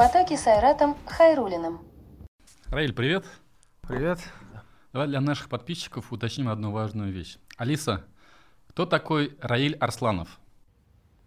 потоке с Айратом Хайрулиным. Раиль, привет. Привет. Давай для наших подписчиков уточним одну важную вещь. Алиса, кто такой Раиль Арсланов?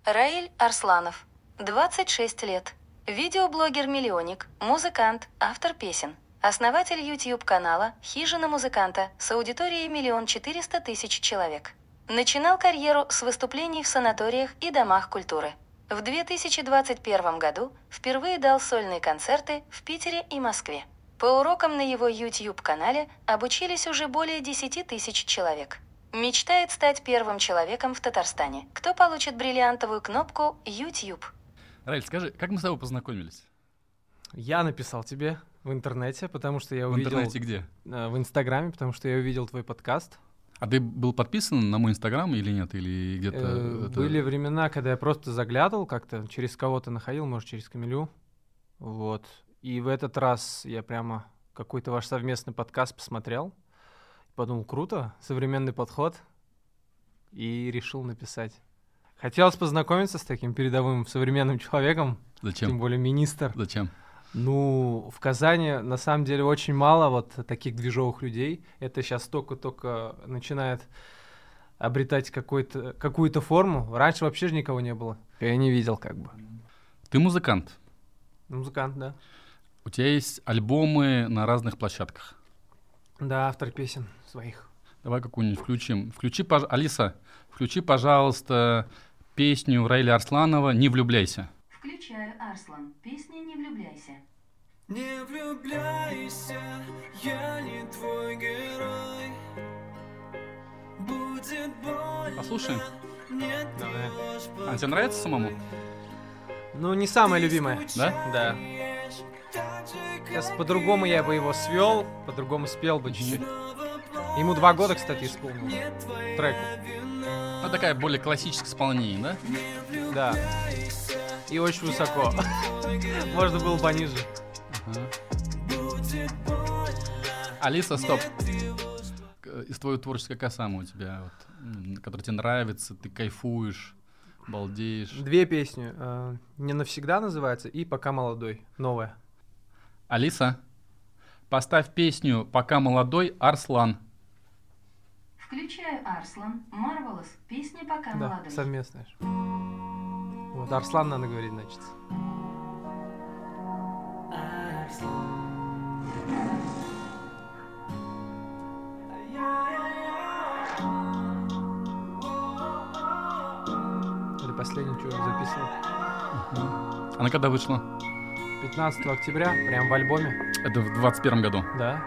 Раиль Арсланов, 26 лет. Видеоблогер-миллионник, музыкант, автор песен. Основатель YouTube-канала «Хижина музыканта» с аудиторией миллион четыреста тысяч человек. Начинал карьеру с выступлений в санаториях и домах культуры. В 2021 году впервые дал сольные концерты в Питере и Москве. По урокам на его YouTube-канале обучились уже более 10 тысяч человек. Мечтает стать первым человеком в Татарстане, кто получит бриллиантовую кнопку YouTube. Раиль, скажи, как мы с тобой познакомились? Я написал тебе в интернете, потому что я В увидел... интернете где? э, В Инстаграме, потому что я увидел твой подкаст. А ты был подписан на мой инстаграм или нет? Или где-то... Э, это- Были времена, когда я просто заглядывал как-то, через кого-то находил, может, через Камилю. Вот. И в этот раз я прямо какой-то ваш совместный подкаст посмотрел. Подумал, круто, современный подход. И решил написать. Хотелось познакомиться с таким передовым современным человеком, тем Зачем? более министр. Зачем? Ну, в Казани на самом деле очень мало вот таких движовых людей. Это сейчас только-только начинает обретать какую-то форму. Раньше вообще же никого не было. Я не видел как бы. Ты музыкант. Музыкант, да. У тебя есть альбомы на разных площадках. Да, автор песен своих. Давай какую-нибудь включим. Включи, пож- Алиса, включи, пожалуйста, песню Раиля Арсланова «Не влюбляйся». Включаю Арслан. Песня «Не влюбляйся». Не влюбляйся, я не твой герой. Будет больно. Послушаем. Нет, Давай. А тебе нравится самому? Ну, не самая любимая. Да? Да. Сейчас по-другому я бы его свел, по-другому спел бы чуть-чуть. Ему два года, кстати, исполнил треку. Ну, такая более классическое исполнение, да? Да. И очень высоко. Можно было пониже. Алиса, стоп. Из твоего творчества какая самая у тебя, вот, м, которая тебе нравится, ты кайфуешь, балдеешь? Две песни. э, «Не навсегда» называется и «Пока молодой». Новая. Алиса, поставь песню «Пока молодой» Арслан. Включаю Арслан. Марвелос. Песня «Пока Да, молодой». совместная. Вот, Арслан надо говорить, значит. Или последний, что я записывал. Она когда вышла? 15 октября, прям в альбоме, Это в 21 году. да.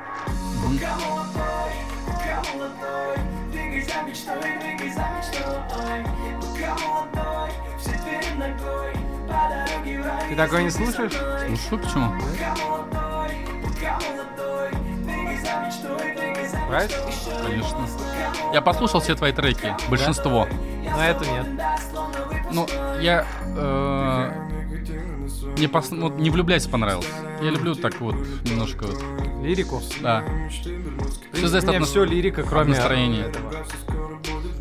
Двигай за мечтой, двигай за мечтой. Пока молодой, Ты такое не слушаешь? Почему? Мечтой, двигай за Нравится? Конечно. Я послушал все твои треки, большинство. Но это нет. Ну, я э, не, пос- ну, не влюбляйся понравилось. Я люблю так вот немножко вот, Лирику. да. Все зависит Мне от все лирика, кроме настроения. этого.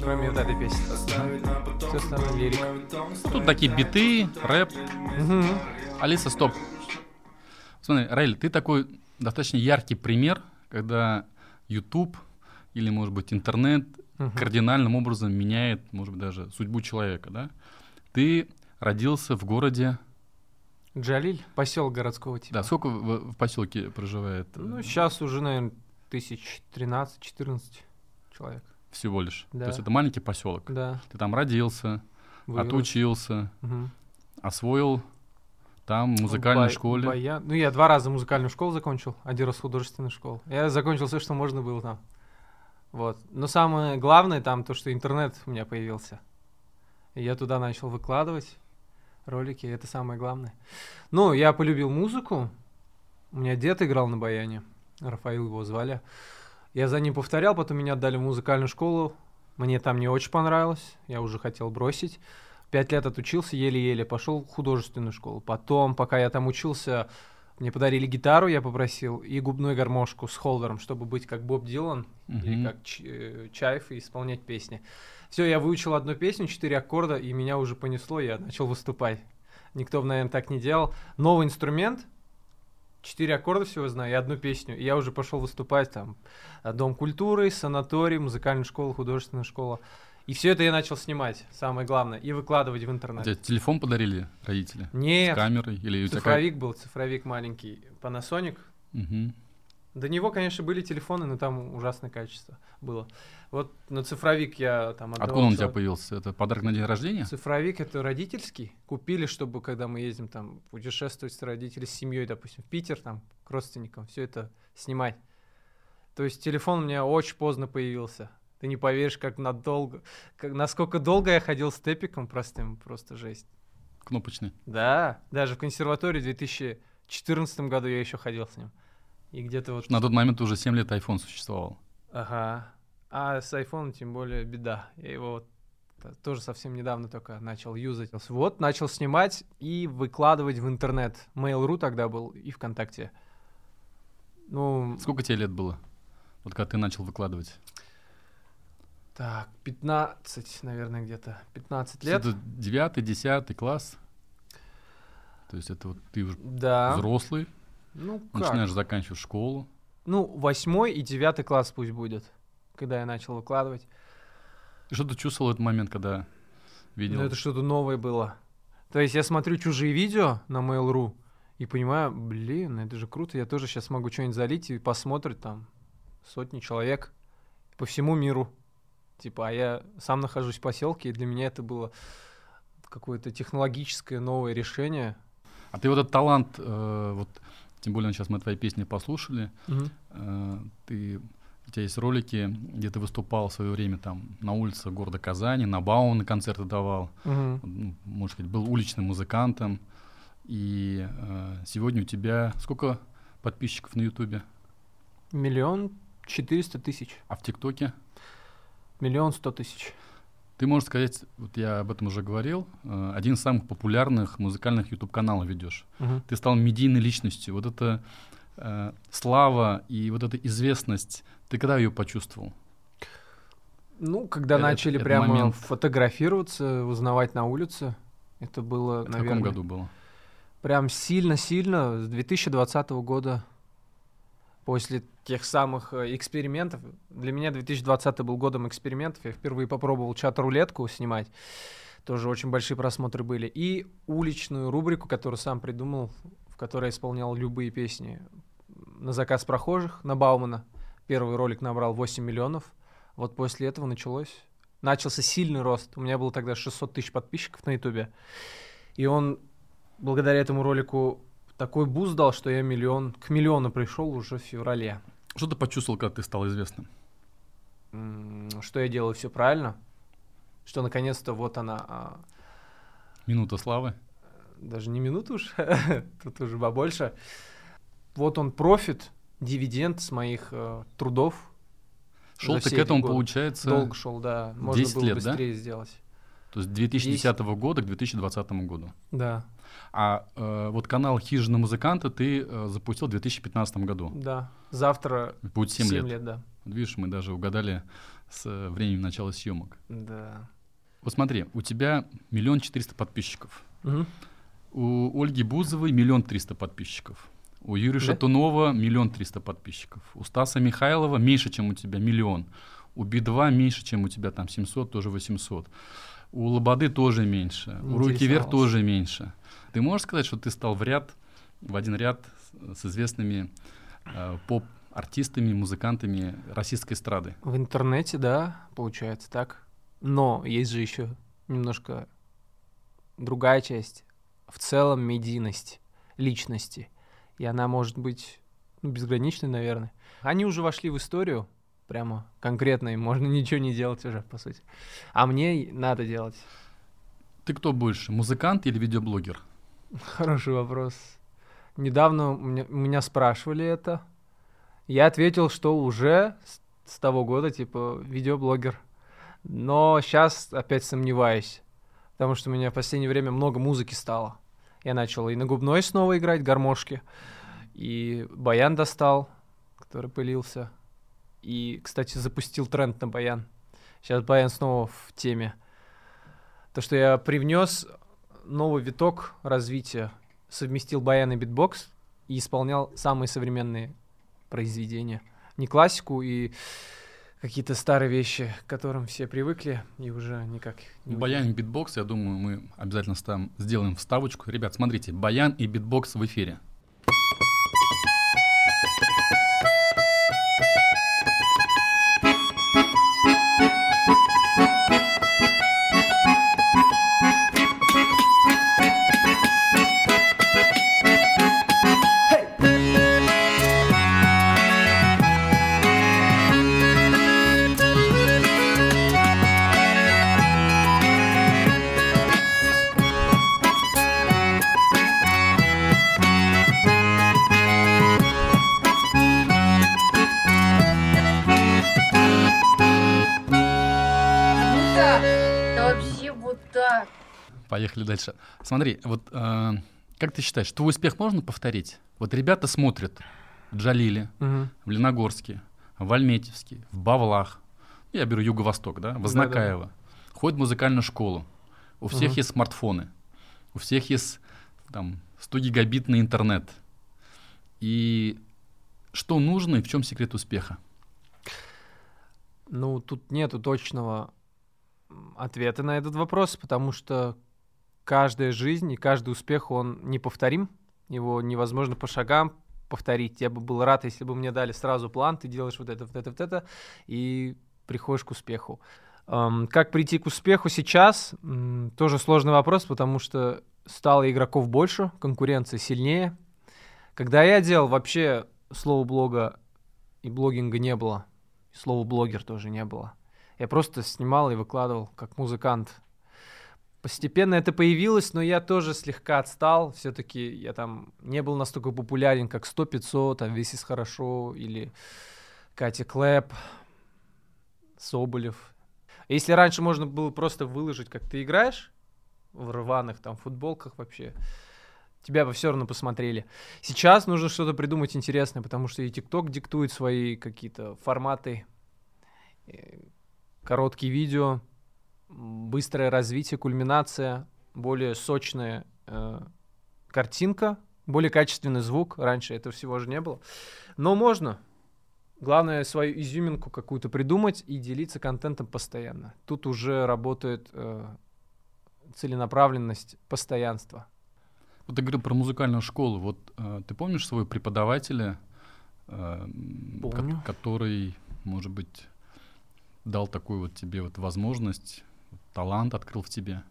Кроме вот этой песни. Все остальное лирика. Тут такие биты, рэп. Мгм. Алиса, стоп. Смотри, Раиль, ты такой достаточно яркий пример, когда YouTube или, может быть, интернет Мгм. кардинальным образом меняет, может быть, даже судьбу человека, да? Ты родился в городе... Джалиль, поселок городского типа. Да, сколько в, в поселке проживает? Ну, сейчас уже, наверное, тысяч 13-14 человек. Всего лишь. Да. То есть это маленький поселок. Да. Ты там родился, вырос. отучился, Мгм. освоил там музыкальной Бай- школе. баян- Ну, я два раза музыкальную школу закончил, один раз художественную школу. Я закончил все, что можно было там. Вот. Но самое главное там то, что интернет у меня появился. И я туда начал выкладывать ролики, это самое главное. Ну, я полюбил музыку. У меня дед играл на баяне. Рафаил его звали. Я за ним повторял, потом меня отдали в музыкальную школу. Мне там не очень понравилось. Я уже хотел бросить. Пять лет отучился, еле-еле пошел в художественную школу. Потом, пока я там учился, мне подарили гитару, я попросил, и губную гармошку с холдером, чтобы быть как Боб Дилан или Мгм. как Ч- э, Чаев и исполнять песни. Все, я выучил одну песню, четыре аккорда, и меня уже понесло, я начал выступать. Никто, наверное, так не делал. Новый инструмент, четыре аккорда всего знаю, и одну песню. И я уже пошел выступать там. э, Дом культуры, санаторий, музыкальная школа, художественная школа. И все это я начал снимать, самое главное, и выкладывать в интернет. Тебе телефон подарили родители? С Нет, камерой? Или у тебя цифровик был, цифровик маленький, Panasonic. Мгм. До него, конечно, были телефоны, но там ужасное качество было. Вот на цифровик я там отдавал Откуда он у тебя появился? Это подарок на день рождения? Цифровик это родительский. Купили, чтобы когда мы ездим там путешествовать с родителями, с семьей, допустим, в Питер, там, к родственникам, все это снимать. То есть телефон у меня очень поздно появился. Ты не поверишь, как надолго, как, насколько долго я ходил с тепиком простым, просто жесть. Кнопочный. Да, даже в консерватории в 2014 году я еще ходил с ним. И где-то вот... На тот момент уже 7 лет iPhone существовал. Ага. А с iPhone тем более беда. Я его вот т- тоже совсем недавно только начал юзать. Вот, начал снимать и выкладывать в интернет. Mail.ru тогда был и ВКонтакте. Ну, Сколько тебе лет было? Вот когда ты начал выкладывать? так, 15, наверное, где-то. 15 То есть лет. Это девятый, десятый класс? То есть это вот ты уже Да. взрослый, Ну, как? начинаешь заканчивать школу. Ну, восьмой и девятый класс пусть будет, когда я начал выкладывать. Что ты чувствовал в этот момент, когда видел? Ну, это что-то новое было. То есть я смотрю чужие видео на Mail.ru и понимаю, блин, это же круто, я тоже сейчас могу что-нибудь залить и посмотрит там сотни человек по всему миру. Типа, а я сам нахожусь в поселке, и для меня это было какое-то технологическое новое решение. А ты вот этот талант, э, вот тем более сейчас мы твои песни послушали, э, ты у тебя есть ролики, где ты выступал в свое время там на улице города Казани, на Бауна концерты давал, ну, можно сказать, был уличным музыкантом. И э, сегодня у тебя сколько подписчиков на Ютубе? Миллион четыреста тысяч. А в ТикТоке? Миллион сто тысяч. Ты можешь сказать, вот я об этом уже говорил, э, один из самых популярных музыкальных YouTube-каналов ведешь. Мгм. Ты стал медийной личностью. Вот эта э, слава и вот эта известность, ты когда ее почувствовал? Ну, когда Э, начали этот прямо момент. фотографироваться, узнавать на улице, это было, В наверное... каком году было? Прям сильно-сильно с 2020 года. После тех самых э, экспериментов. Для меня 2020 был годом экспериментов. Я впервые попробовал чат-рулетку снимать. Тоже очень большие просмотры были. И уличную рубрику, которую сам придумал, в которой я исполнял любые песни. На заказ прохожих, на Баумана. Первый ролик набрал 8 миллионов. Вот после этого началось. Начался сильный рост. У меня было тогда 600 тысяч подписчиков на Ютубе. И он благодаря этому ролику такой буст дал, что я миллион, к миллиону пришел уже в феврале. Что ты почувствовал, когда ты стал известным? Что я делаю все правильно, что наконец-то вот она, а, Минута славы? даже не минуту уж, тут уже побольше. Вот он профит, дивиденд с моих э, трудов. Шел ты к этому, годы. получается, Долго шел, да. Можно 10 было лет, да? быстрее сделать. то есть 2010 года к 2020 году. Да, А э, вот канал «Хижина музыканта» ты э, запустил в 2015 году. да. Завтра Будет 7, 7 лет. лет, да. Видишь, мы даже угадали с э, временем начала съемок. Да. Вот смотри, у тебя миллион четыреста подписчиков. Мгм. У Ольги Бузовой миллион триста подписчиков. У Юрия Да? Шатунова миллион триста подписчиков. У Стаса Михайлова меньше, чем у тебя, миллион. У Би-2 меньше, чем у тебя, там 700, тоже 800. У Лободы тоже меньше. Не у Руки Вверх тоже меньше. Ты можешь сказать, что ты стал в ряд, в один ряд с, известными э, поп-артистами, музыкантами российской эстрады? В интернете, да, получается так. Но есть же еще немножко другая часть. В целом медийность личности. И она может быть ну, безграничной, наверное. Они уже вошли в историю, прямо конкретно, и можно ничего не делать уже, по сути. А мне надо делать. Ты кто больше, музыкант или видеоблогер? Хороший вопрос. Недавно меня, меня спрашивали это. Я ответил, что уже с, с того года, типа, видеоблогер. Но сейчас опять сомневаюсь. Потому что у меня в последнее время много музыки стало. Я начал и на губной снова играть, гармошки. И баян достал, который пылился. И, кстати, запустил тренд на баян. Сейчас баян снова в теме. То, что я привнес новый виток развития. Совместил баян и битбокс и исполнял самые современные произведения. Не классику и какие-то старые вещи, к которым все привыкли и уже никак не Баян и битбокс, я думаю, мы обязательно ставим, сделаем вставочку. Ребят, смотрите, баян и битбокс в эфире. Дальше. Смотри, вот э, как ты считаешь, твой успех можно повторить? Вот ребята смотрят в Джалиле, Мгм. в Леногорске, в Альметьевске, в Бавлах. Я беру Юго-Восток, да, в Ознакаево. Ходят в музыкальную школу. У всех Мгм. есть смартфоны. У всех есть там 100 гигабитный интернет. И что нужно и в чем секрет успеха? Ну, тут нету точного ответа на этот вопрос, потому что каждая жизнь и каждый успех, он неповторим. Его невозможно по шагам повторить. Я бы был рад, если бы мне дали сразу план, ты делаешь вот это, вот это, вот это, и приходишь к успеху. Как прийти к успеху сейчас? Тоже сложный вопрос, потому что стало игроков больше, конкуренция сильнее. Когда я делал, вообще слова блога и блогинга не было. И слова блогер тоже не было. Я просто снимал и выкладывал как музыкант. Постепенно это появилось, но я тоже слегка отстал. Все-таки я там не был настолько популярен, как 100-500, там Весис Хорошо или Катя Клэп, Соболев. Если раньше можно было просто выложить, как ты играешь, в рваных там футболках вообще, тебя бы все равно посмотрели. Сейчас нужно что-то придумать интересное, потому что и ТикТок диктует свои какие-то форматы, короткие видео, быстрое развитие, кульминация, более сочная э, картинка, более качественный звук. Раньше этого всего же не было. Но можно. Главное свою изюминку какую-то придумать и делиться контентом постоянно. Тут уже работает э, целенаправленность, постоянство. Вот ты говорил про музыкальную школу. Вот э, ты помнишь своего преподавателя, э, Помню. который, может быть, дал такую вот тебе вот возможность, талант открыл в тебе?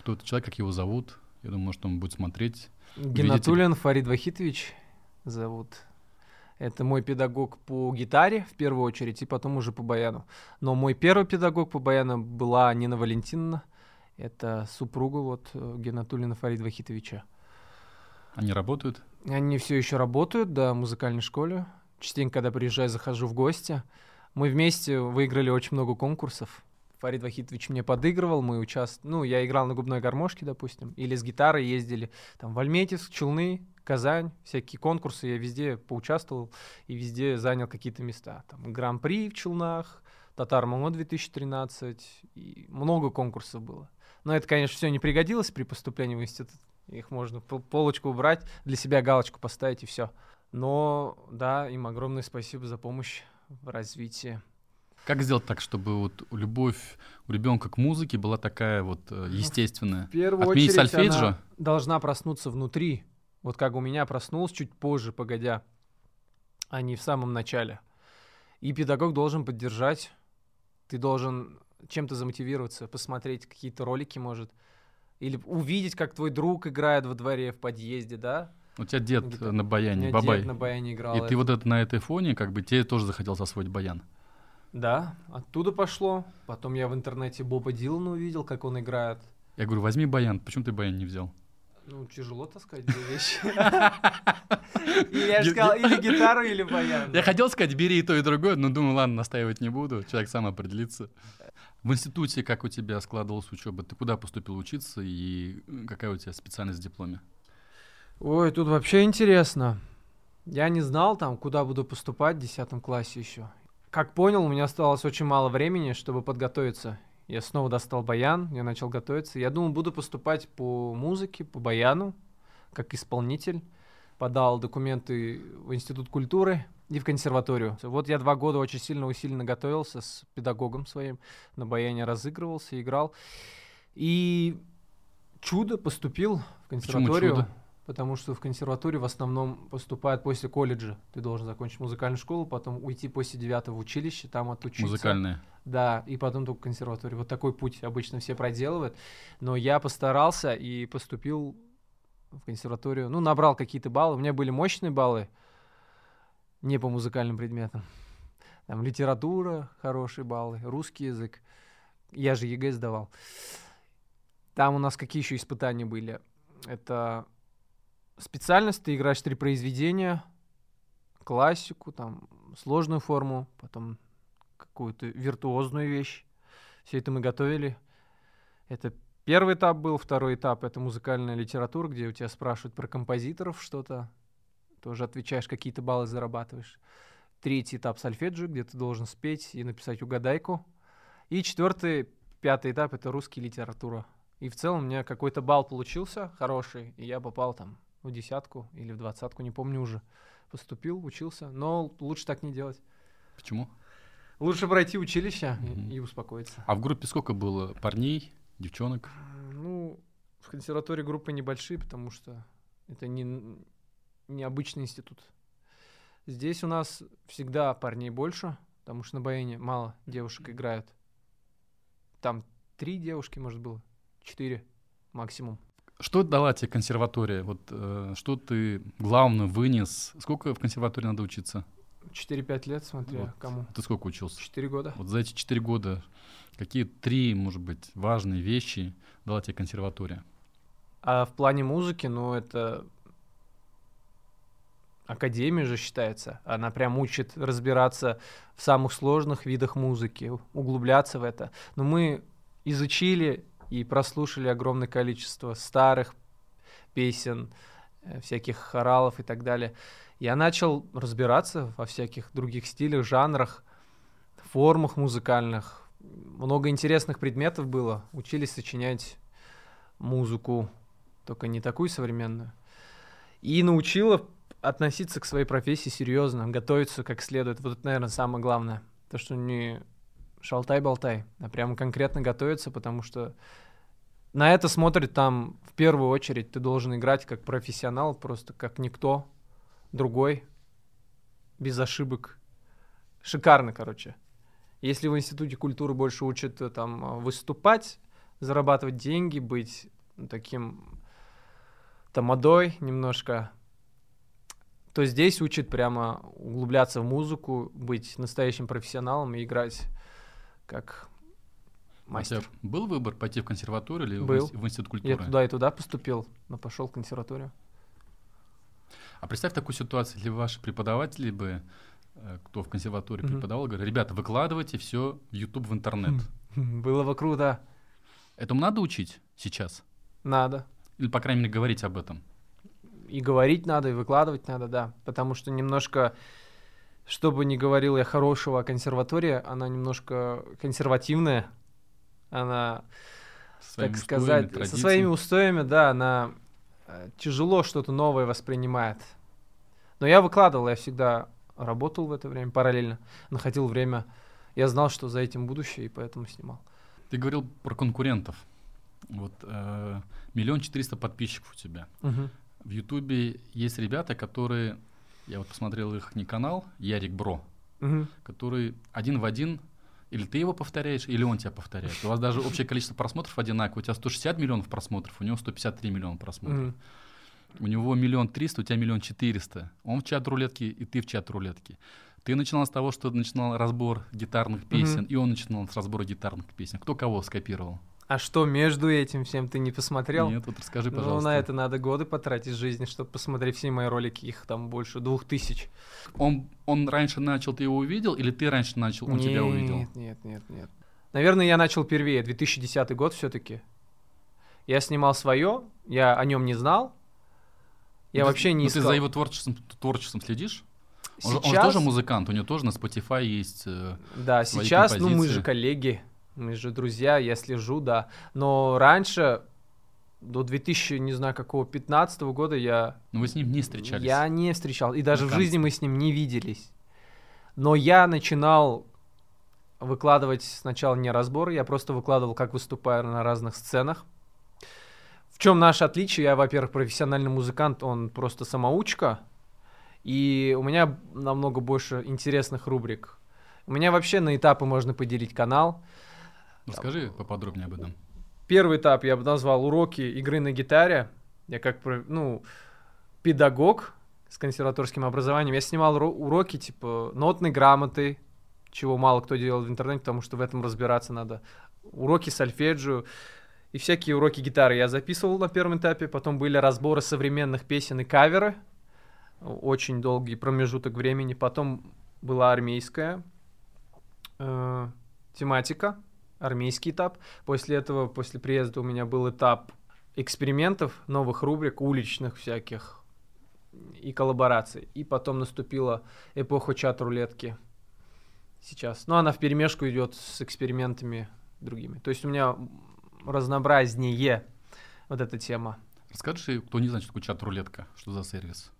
Кто этот человек, как его зовут? Я думаю, может, он будет смотреть. Геннатулин Фарид Вахитович зовут. Это мой педагог по гитаре в первую очередь, и потом уже по баяну. Но мой первый педагог по баяну была Нина Валентиновна. Это супруга вот э, Геннатулина Фарида Вахитовича. Они работают? Они все еще работают, да, в музыкальной школе. Частенько, когда приезжаю, захожу в гости. Мы вместе выиграли очень много конкурсов. Фарид Вахитович мне подыгрывал, мы участвовали, ну, я играл на губной гармошке, допустим, или с гитарой ездили там в Альметьевск, Челны, Казань, всякие конкурсы, я везде поучаствовал и везде занял какие-то места. Там Гран-при в Челнах, Татар Мамо 2013, и много конкурсов было. Но это, конечно, все не пригодилось при поступлении в институт. Их можно пол- полочку убрать, для себя галочку поставить и все. Но да, им огромное спасибо за помощь в развитии. Как сделать так, чтобы вот любовь у ребенка к музыке была такая вот э, естественная? В первую Отменить очередь сольфеджио? она должна проснуться внутри. Вот как у меня проснулась чуть позже, погодя, а не в самом начале. И педагог должен поддержать. Ты должен чем-то замотивироваться, посмотреть какие-то ролики, может. Или увидеть, как твой друг играет во дворе, в подъезде, да? У тебя дед на баяне, бабай. дед на баяне играл. И ты вот это на этой фоне, как бы тебе тоже захотелось освоить баян. Да, оттуда пошло. Потом я в интернете Боба Дилана увидел, как он играет. Я говорю, возьми баян. Почему ты баян не взял? Ну, тяжело таскать две вещи. Или я же сказал, или гитару, или баян. Я хотел сказать, бери и то, и другое, но думаю, ладно, настаивать не буду. Человек сам определится. В институте как у тебя складывалась учеба? Ты куда поступил учиться и э, какая у тебя специальность в дипломе? Ой, тут вообще интересно. Я не знал там, куда буду поступать в 10 классе еще. Как понял, у меня осталось очень мало времени, чтобы подготовиться. Я снова достал баян, я начал готовиться. Я думал, буду поступать по музыке, по баяну, как исполнитель. Подал документы в Институт культуры и в консерваторию. Вот я два года очень сильно усиленно готовился с педагогом своим. На баяне разыгрывался, играл. И чудо поступил в консерваторию. чудо? Потому что в консерваторию в основном поступают после колледжа. Ты должен закончить музыкальную школу, потом уйти после девятого в училище, там отучиться. Музыкальные. Да, и потом только консерваторию. Вот такой путь обычно все проделывают. Но я постарался и поступил в консерваторию. Ну, набрал какие-то баллы. У меня были мощные баллы, не по музыкальным предметам. Там литература, хорошие баллы, русский язык. Я же ЕГЭ сдавал. Там у нас какие еще испытания были? Это специальность, ты играешь три произведения, классику, там, сложную форму, потом какую-то виртуозную вещь. Все это мы готовили. Это первый этап был, второй этап — это музыкальная литература, где у тебя спрашивают про композиторов что-то, тоже отвечаешь, какие-то баллы зарабатываешь. Третий этап сольфеджио, где ты должен спеть и написать угадайку. И четвертый, пятый этап — это русский литература. И в целом у меня какой-то балл получился хороший, и я попал там в десятку или в двадцатку, не помню уже. Поступил, учился, но лучше так не делать. Почему? Лучше пройти училище и- Мгм. и, успокоиться. А в группе сколько было парней, девчонок? Ну, в консерватории группы небольшие, потому что это не, не обычный институт. Здесь у нас всегда парней больше, потому что на баяне мало девушек играют. Там три девушки, может, было, четыре максимум. Что дала тебе консерватория? Вот э, что ты главное вынес? Сколько в консерватории надо учиться? 4-5 лет, смотря Вот. кому. Ты сколько учился? 4 года. Вот за эти четыре года какие три, может быть, важные вещи дала тебе консерватория? А в плане музыки, ну, это академия же считается. Она прям учит разбираться в самых сложных видах музыки, углубляться в это. Но мы изучили и прослушали огромное количество старых песен, э, всяких хоралов и так далее. Я начал разбираться во всяких других стилях, жанрах, формах музыкальных. Много интересных предметов было. Учились сочинять музыку, только не такую современную. И научила относиться к своей профессии серьезно, готовиться как следует. Вот это, наверное, самое главное. То, что не шалтай-болтай, а прямо конкретно готовиться, потому что на это смотрит там в первую очередь. Ты должен играть как профессионал, просто как никто другой, без ошибок. Шикарно, короче. Если в институте культуры больше учат э, там э, выступать, зарабатывать деньги, быть таким тамадой немножко, то здесь учат прямо углубляться в музыку, быть настоящим профессионалом и играть как мастер. тебя был выбор пойти в консерваторию или в Был. в институт Я культуры? туда и туда поступил, но пошел в консерваторию. А представь такую ситуацию, если ваши преподаватели бы, э, кто в консерватории Мгм. преподавал, говорят, ребята, выкладывайте все в YouTube, в интернет. Было бы круто. Этому надо учить сейчас? Надо. Или, по крайней мере, говорить об этом? И говорить надо, и выкладывать надо, да. Потому что немножко, что бы ни говорил я хорошего о консерватории, она немножко консервативная. Она, Со так устоями, сказать, со традициями? своими устоями, да, она э, тяжело что-то новое воспринимает. Но я выкладывал, я всегда работал в это время параллельно, находил время. Я знал, что за этим будущее, и поэтому снимал. Ты говорил про конкурентов. Вот э, миллион четыреста подписчиков у тебя. В Ютубе есть ребята, которые, я вот посмотрел их не канал, Ярик Бро, Мгм. который один в один, или ты его повторяешь, или он тебя повторяет. У вас даже общее количество просмотров одинаковое. У тебя 160 миллионов просмотров, у него 153 миллиона просмотров. Мгм. У него миллион триста, у тебя миллион четыреста. Он в чат рулетки, и ты в чат рулетки. Ты начинал с того, что начинал разбор гитарных песен, и он начинал с разбора гитарных песен. Кто кого скопировал? А что между этим всем ты не посмотрел? Нет, вот расскажи, Ну, пожалуйста. на это надо годы потратить жизни, чтобы посмотреть все мои ролики, их там больше двух тысяч. Он, он раньше начал, ты его увидел, или ты раньше начал, он тебя увидел? Нет, нет, нет, нет. Наверное, я начал первее, 2010 год все-таки. Я снимал свое, я о нем не знал. Я Ну, вообще не ну, ты искал. за его творчеством, творчеством следишь? Он, же- он же Сейчас, тоже музыкант, у него тоже на Spotify есть... э, да, сейчас, ну мы композиции. же коллеги. Мы же друзья, я слежу, да. Но раньше, до 2000, не знаю, какого, 15 года я... Но вы с ним не встречались. Я не встречал. И даже в жизни мы с ним не виделись. Но я начинал выкладывать сначала не разборы, я просто выкладывал, как выступаю на разных сценах. В чем наше отличие? Я, во-первых, профессиональный музыкант, он просто самоучка. И у меня намного больше интересных рубрик. У меня вообще на этапы можно поделить канал. Расскажи поподробнее об этом. Первый этап я бы назвал уроки игры на гитаре. Я как, ну, педагог с консерваторским образованием. Я снимал ро- уроки типа нотной грамоты, чего мало кто делал в интернете, потому что в этом разбираться надо. Уроки сольфеджио и всякие уроки гитары я записывал на первом этапе. Потом были разборы современных песен и каверы. Очень долгий промежуток времени. Потом была армейская э, тематика, армейский этап. После этого, после приезда у меня был этап экспериментов, новых рубрик, уличных всяких и коллабораций. И потом наступила эпоха чат-рулетки сейчас. Но она в перемешку идет с экспериментами другими. То есть у меня разнообразнее вот эта тема. Расскажи, кто не знает, что такое чат-рулетка, что за сервис?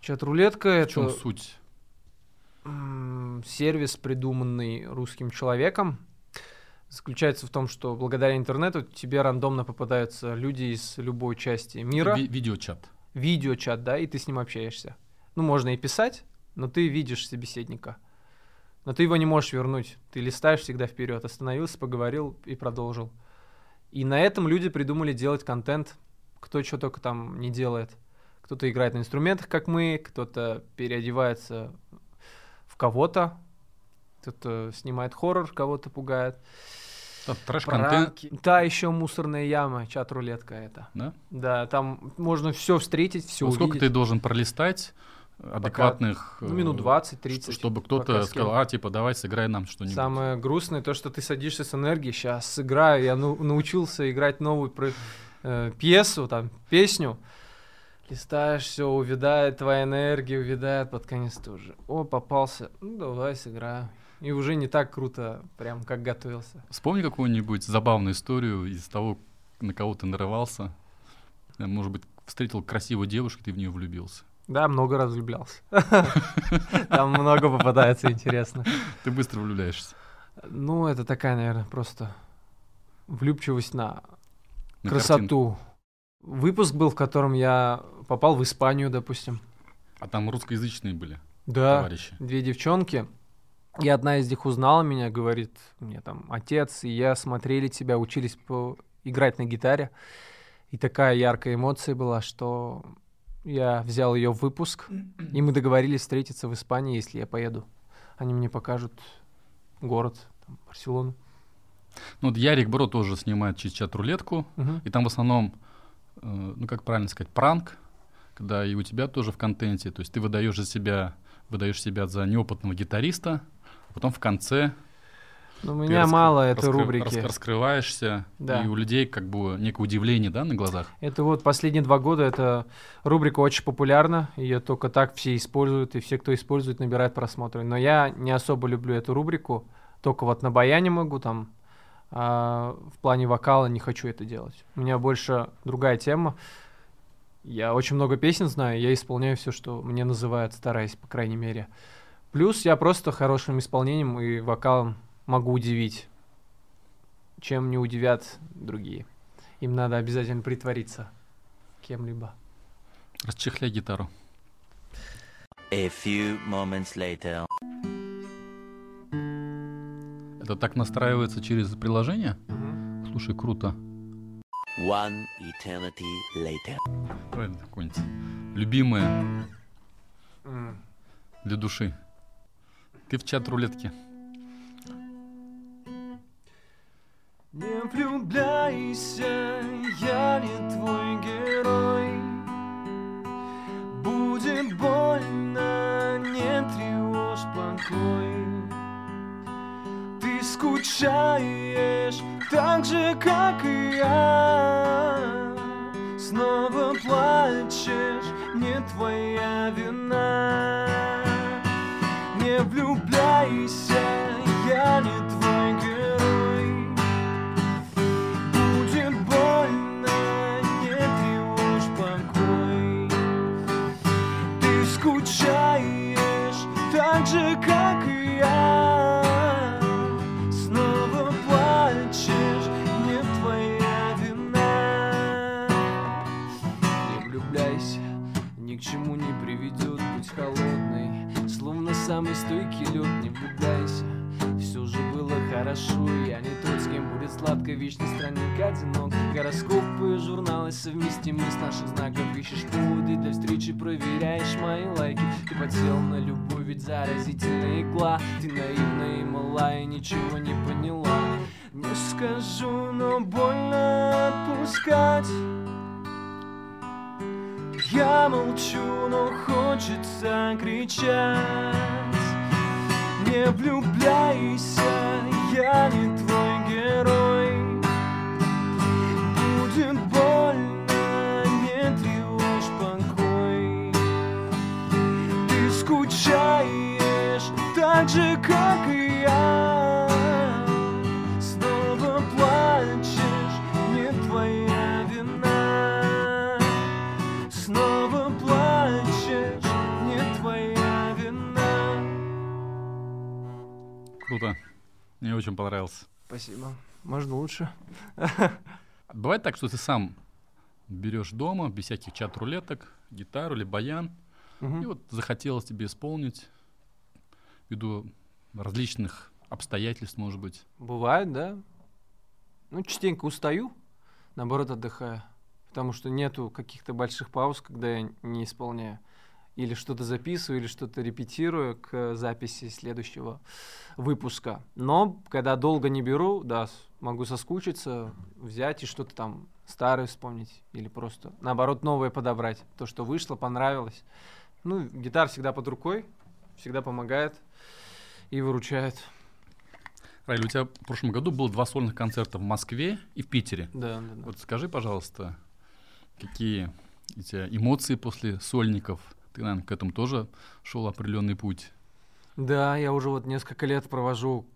Чат-рулетка В чем это суть? сервис, придуманный русским человеком. Заключается в том, что благодаря интернету тебе рандомно попадаются люди из любой части мира. Ви- видеочат. видеочат, да, и ты с ним общаешься. Ну, можно и писать, но ты видишь собеседника. Но ты его не можешь вернуть. Ты листаешь всегда вперед. Остановился, поговорил и продолжил. И на этом люди придумали делать контент, кто что только там не делает. Кто-то играет на инструментах, как мы, кто-то переодевается в кого-то, кто-то снимает хоррор, кого-то пугает. Трэш-контент. Да, еще мусорная яма, чат-рулетка это. да? Да, там можно все встретить, все сколько увидеть. ты должен пролистать адекватных... Ну, минут э, 20-30. ш- Чтобы кто-то пока сказал, а, типа, давай сыграй нам что-нибудь. Самое грустное то, что ты садишься с энергией. Сейчас сыграю. Я ну- научился играть новую про- э, пьесу, там, песню. Листаешь, все, увядает твоя энергия, увядает под конец тоже. О, попался. Ну, давай сыграю. И уже не так круто, прям как готовился. Вспомни какую-нибудь забавную историю из того, на кого ты нарывался. Э, Может быть, встретил красивую девушку, ты в нее влюбился. Да, много раз влюблялся. Там много попадается интересно. Ты быстро влюбляешься. Ну, это такая, наверное, просто влюбчивость на На красоту. Выпуск был, в котором я попал в Испанию, допустим. картинку. А там русскоязычные были Да, товарищи. две девчонки. И одна из них узнала меня, говорит, мне там отец и я смотрели тебя, учились по... играть на гитаре. И такая яркая эмоция была, что я взял ее в выпуск, и мы договорились встретиться в Испании, если я поеду. Они мне покажут город, там, Барселону. Ну, вот Ярик Бро тоже снимает чат-рулетку. Мгм. И там в основном, э, ну, как правильно сказать, пранк, когда и у тебя тоже в контенте. То есть ты выдаешь за себя, выдаешь себя за неопытного гитариста, потом в конце Но у меня раскры- мало этой раскры- рубрики. рас- раскрываешься, Да. и у людей как бы некое удивление, да, на глазах. Это вот последние два года эта рубрика очень популярна, ее только так все используют, и все, кто использует, набирают просмотры. Но я не особо люблю эту рубрику, только вот на баяне могу там, а в плане вокала не хочу это делать. У меня больше другая тема. Я очень много песен знаю, я исполняю все, что мне называют, стараюсь, по крайней мере. Плюс я просто хорошим исполнением и вокалом могу удивить, чем не удивят другие. Им надо обязательно притвориться кем-либо. Расчехляй гитару. A few moments later. Это так настраивается через приложение? Слушай, круто. One eternity later. Давай какое-нибудь любимое М. для души. Ты в чат-рулетке. Не влюбляйся, я не твой герой. Будет больно, не тревожь покой Ты скучаешь так же, как и я. Снова плачешь, не твоя вина. Не влюбляйся, я не одинок. Гороскопы, журналы совместимы. С наших знаков Ищешь поводы для встречи, проверяешь мои лайки. Ты подсел на любовь, ведь заразительная игла. Ты наивная и малая, ничего не поняла. Не скажу, но больно отпускать. Я молчу, но хочется кричать. Не влюбляйся, я не твой скучаешь так же, как и я Снова плачешь, не твоя вина Снова плачешь, не твоя вина Круто. Мне очень понравился. Спасибо. Можно лучше? Бывает так, что ты сам берешь дома, без всяких чат-рулеток, гитару или баян, и вот захотелось тебе исполнить ввиду различных обстоятельств, может быть. Бывает, да. Ну, частенько устаю, наоборот, отдыхаю. Потому что нету каких-то больших пауз, когда я не исполняю. Или что-то записываю, или что-то репетирую к записи следующего выпуска. Но когда долго не беру, да, могу соскучиться, взять и что-то там старое вспомнить. Или просто, наоборот, новое подобрать. То, что вышло, понравилось. Ну, гитара всегда под рукой, всегда помогает и выручает. Раиль, у тебя в прошлом году было два сольных концерта в Москве и в Питере. Да, да, да. Вот скажи, пожалуйста, какие у тебя эмоции после сольников? Ты, наверное, к этому тоже шел определенный путь. Да, я уже вот несколько лет провожу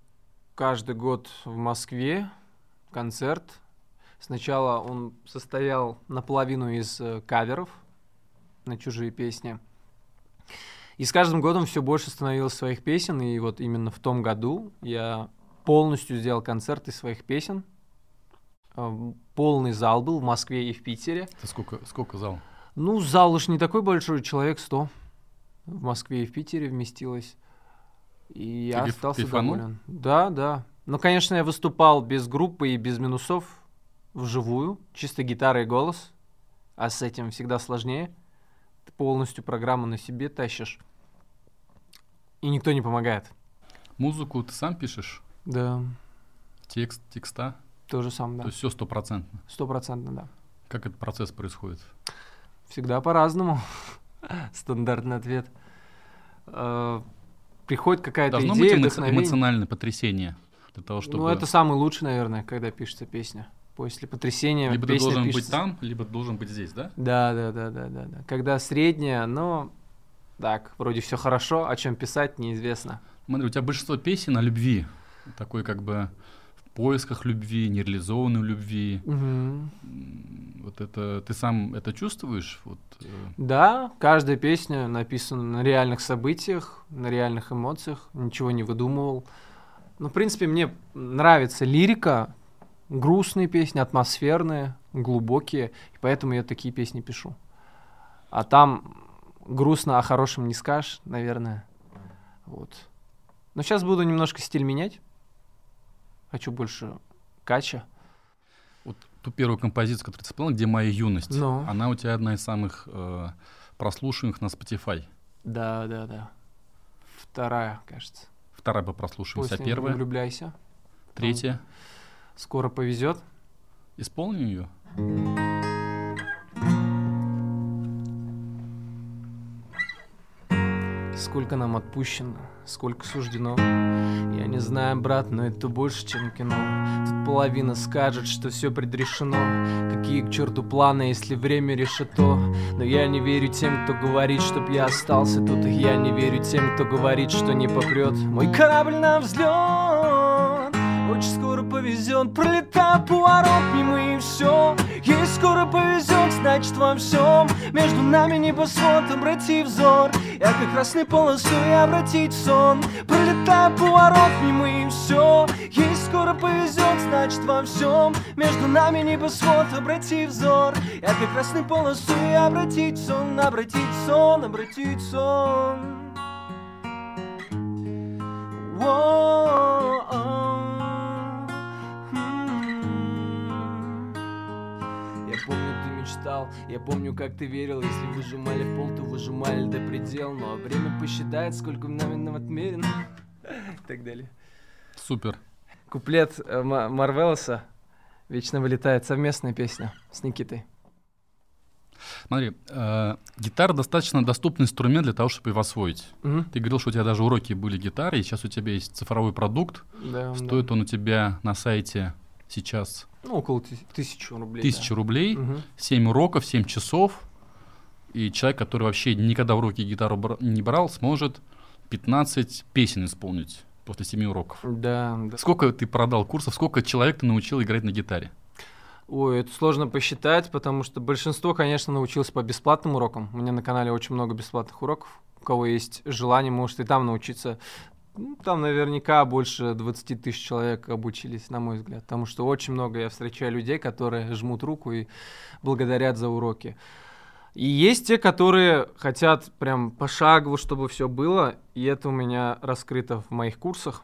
каждый год в Москве концерт. Сначала он состоял наполовину из э, каверов на чужие песни. И с каждым годом все больше становилось своих песен. И вот именно в том году я полностью сделал концерт из своих песен. Э, Полный зал был в Москве и в Питере. Это сколько, сколько зал? Ну, зал уж не такой большой, человек 100. В Москве и в Питере вместилось. И я кайф- остался кайфанул? доволен. Да, да. Ну, конечно, я выступал без группы и без минусов вживую, чисто гитара и голос. А с этим всегда сложнее. Ты полностью программу на себе тащишь. И никто не помогает. Музыку ты сам пишешь? Да, Текст, текста? то же самое, То да. есть все стопроцентно. Стопроцентно, да. Как этот процесс происходит? Всегда по-разному. Стандартный ответ. Э, Приходит какая-то Должно идея, быть эмо- вдохновение. эмоциональное потрясение для того, чтобы... Ну, это самый лучший, наверное, когда пишется песня. После потрясения Либо ты должен быть пишется. там, либо ты должен быть здесь, да? Да, да, да, да, да, да. Когда средняя, но так, вроде все хорошо, о чем писать неизвестно. Смотри, у тебя большинство песен о любви. Такой как бы в поисках любви, нереализованной любви. М, Вот это ты сам это чувствуешь? Вот, э, Да, каждая песня написана на реальных событиях, на реальных эмоциях, ничего не выдумывал. Ну, в принципе, мне нравится лирика, грустные песни, атмосферные, глубокие, и поэтому я такие песни пишу. А там грустно о хорошем не скажешь, наверное. Вот. Но сейчас буду немножко стиль менять. Хочу больше кача. вот ту первую композицию, которую ты исполнил, где моя юность, Ну. она у тебя одна из самых э, прослушиваемых на Spotify. Да, да, да. Вторая, кажется. Вторая по прослушиваемости, а первая, «Влюбляйся». третья. Скоро повезет. Исполни ее. Сколько нам отпущено, сколько суждено. Я не знаю, брат, но это больше, чем кино. Тут половина скажет, что все предрешено. Какие к черту планы, если время решето? Но я не верю тем, кто говорит, чтоб я остался тут. И я не верю тем, кто говорит, что не попрет. Мой корабль на взлет. Повезет, пролетая поворот мимо и все. Ей скоро повезет, значит во всем. Между нами небосвод, обрати взор. Как красной полосой обратить сон. Пролетая поворот мимо и все. Ей скоро повезет, значит во всем. Между нами небосвод, обрати взор. Как красной полосой обратить сон, обратить сон, обратить сон. Воу, знал Я помню, как ты верил, если выжимали в пол, то выжимали до предела Но время посчитает, сколько нам нам отмерено И так далее Супер. Куплет э, Ма- Марвелоса «Вечно вылетает» совместная песня с Никитой Смотри, э, гитара достаточно доступный инструмент для того, чтобы его освоить. Мгм. Ты говорил, что у тебя даже уроки были гитары, и сейчас у тебя есть цифровой продукт. Да, да. Стоит он у тебя на сайте сейчас Ну, около тыс- тысячи рублей тысячу да. рублей, Мгм. 7 уроков, 7 часов. И человек, который вообще никогда в руки гитару бра- не брал, сможет 15 песен исполнить после 7 уроков. Да, да. Сколько ты продал курсов, сколько человек ты научил играть на гитаре? Ой, это сложно посчитать, потому что большинство, конечно, научилось по бесплатным урокам. У меня на канале очень много бесплатных уроков. У кого есть желание, может и там научиться. Ну, там наверняка больше 20 тысяч человек обучились, на мой взгляд. Потому что очень много я встречаю людей, которые жмут руку и благодарят за уроки. И есть те, которые хотят прям пошагово, чтобы все было. И это у меня раскрыто в моих курсах.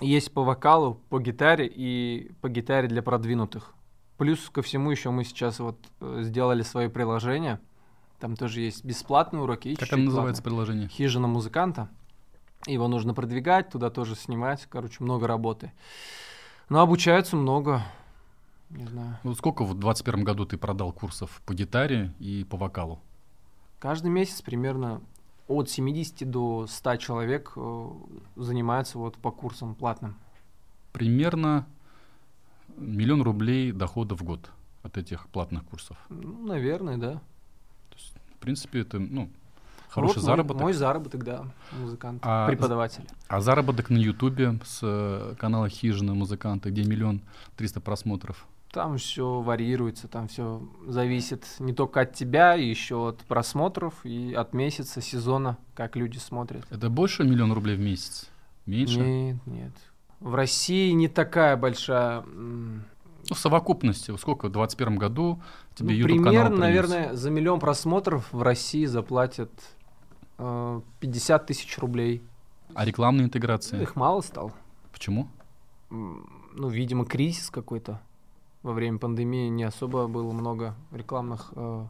Есть по вокалу, по гитаре и по гитаре для продвинутых. Плюс ко всему еще мы сейчас вот э, сделали свое приложение. Там тоже есть бесплатные уроки и Как оно называется платные. приложение? Хижина музыканта. Его нужно продвигать, туда тоже снимать. Короче, много работы. Но обучаются много. Не знаю. Вот сколько в 2021 году ты продал курсов по гитаре и по вокалу? Каждый месяц примерно от 70 до 100 человек э, занимаются вот по курсам платным. Примерно миллион рублей дохода в год от этих платных курсов. Ну, наверное, да. В принципе, это ну, хороший Вот мой- заработок. Мой, заработок, да, музыкант, А преподаватель. А заработок на Ютубе с э, канала Хижина музыканта, где миллион триста просмотров. Там все варьируется, там все зависит не только от тебя, еще от просмотров и от месяца, сезона, как люди смотрят. Это больше миллиона рублей в месяц? Меньше? Нет, нет. В России не такая большая. Ну, в совокупности, сколько в 2021 году тебе ну, YouTube канал примерно, наверное, за миллион просмотров в России заплатят 50 тысяч рублей. А рекламные интеграции? Их мало стало. Почему? Ну, видимо, кризис какой-то. Во время пандемии не особо было много рекламных э,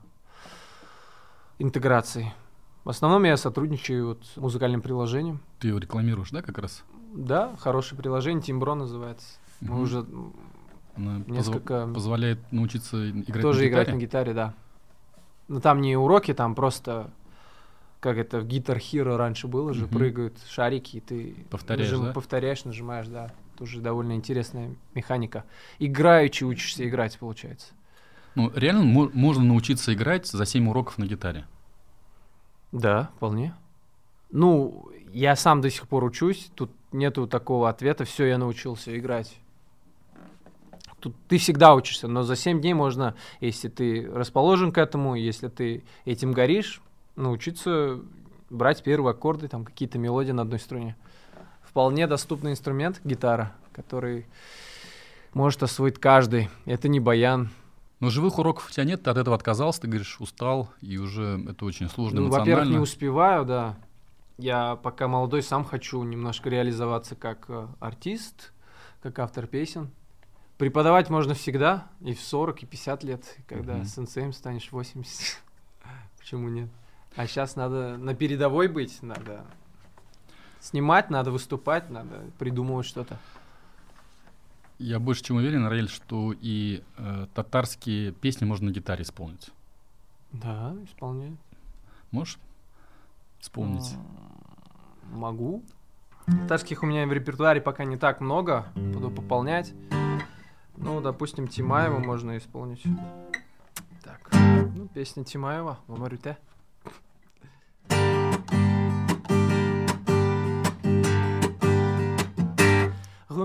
интеграций. В основном я сотрудничаю вот с музыкальным приложением. Ты его рекламируешь, да, как раз? Да, хорошее приложение, Тимбро называется. Мы Мгм. уже Она несколько... позволяет научиться играть тоже на играть гитаре? на гитаре, да. Но там не уроки, там просто как это в Guitar Hero раньше было же, Мгм. прыгают шарики, и ты Повторяешь, нажим- да? повторяешь, нажимаешь, да. Тоже довольно интересная механика. Играючи учишься играть, получается. Ну, реально мо- можно научиться играть за 7 уроков на гитаре. Да, вполне. Ну, я сам до сих пор учусь, тут нету такого ответа, все, я научился играть. Тут ты всегда учишься, но за 7 дней можно, если ты расположен к этому, если ты этим горишь, научиться брать первые аккорды, там какие-то мелодии на одной струне. Вполне доступный инструмент, гитара, который может освоить каждый. Это не баян, Но живых уроков у тебя нет, ты от этого отказался, ты говоришь, устал, и уже это очень сложно Ну, во-первых, не успеваю, да. Я пока молодой, сам хочу немножко реализоваться как э, артист, как автор песен. Преподавать можно всегда, и в 40, и 50 лет, и когда Мгм. сенсеем станешь 80. Почему нет? А сейчас надо на передовой быть, надо снимать, надо выступать, надо придумывать что-то. Я больше чем уверен, Раэль, что и э, татарские песни можно на гитаре исполнить. Да, исполняю. Можешь вспомнить? Могу. Татарских у меня в репертуаре пока не так много. Буду пополнять. Ну, допустим, Тимаева можно исполнить. Так. Ну, песня Тимаева. Умарюте.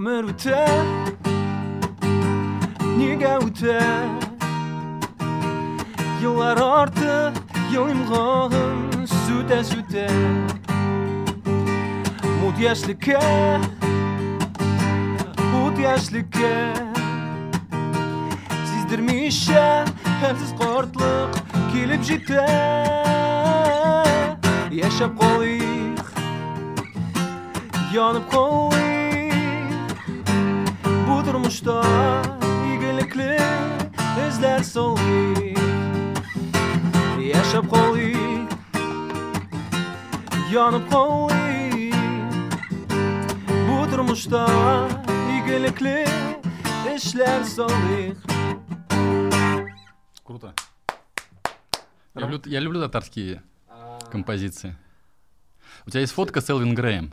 kommer 歌 Nega үтә Йыллар арты Йыл имгагын Сүтә-сүтә Мут яшлеккә Мут яшлеккә Сиздермичә Хәлсез картлык Килеп җитә Яшәп калыйк durmuşta iyilikli izler soluyuk Yashab qolaylik Yonib qolaylik Bu turmushda Игілікli ishlar solih Круто. Я люблю, я люблю татарские композиции. У тебя есть фотка с Элвин Грэем.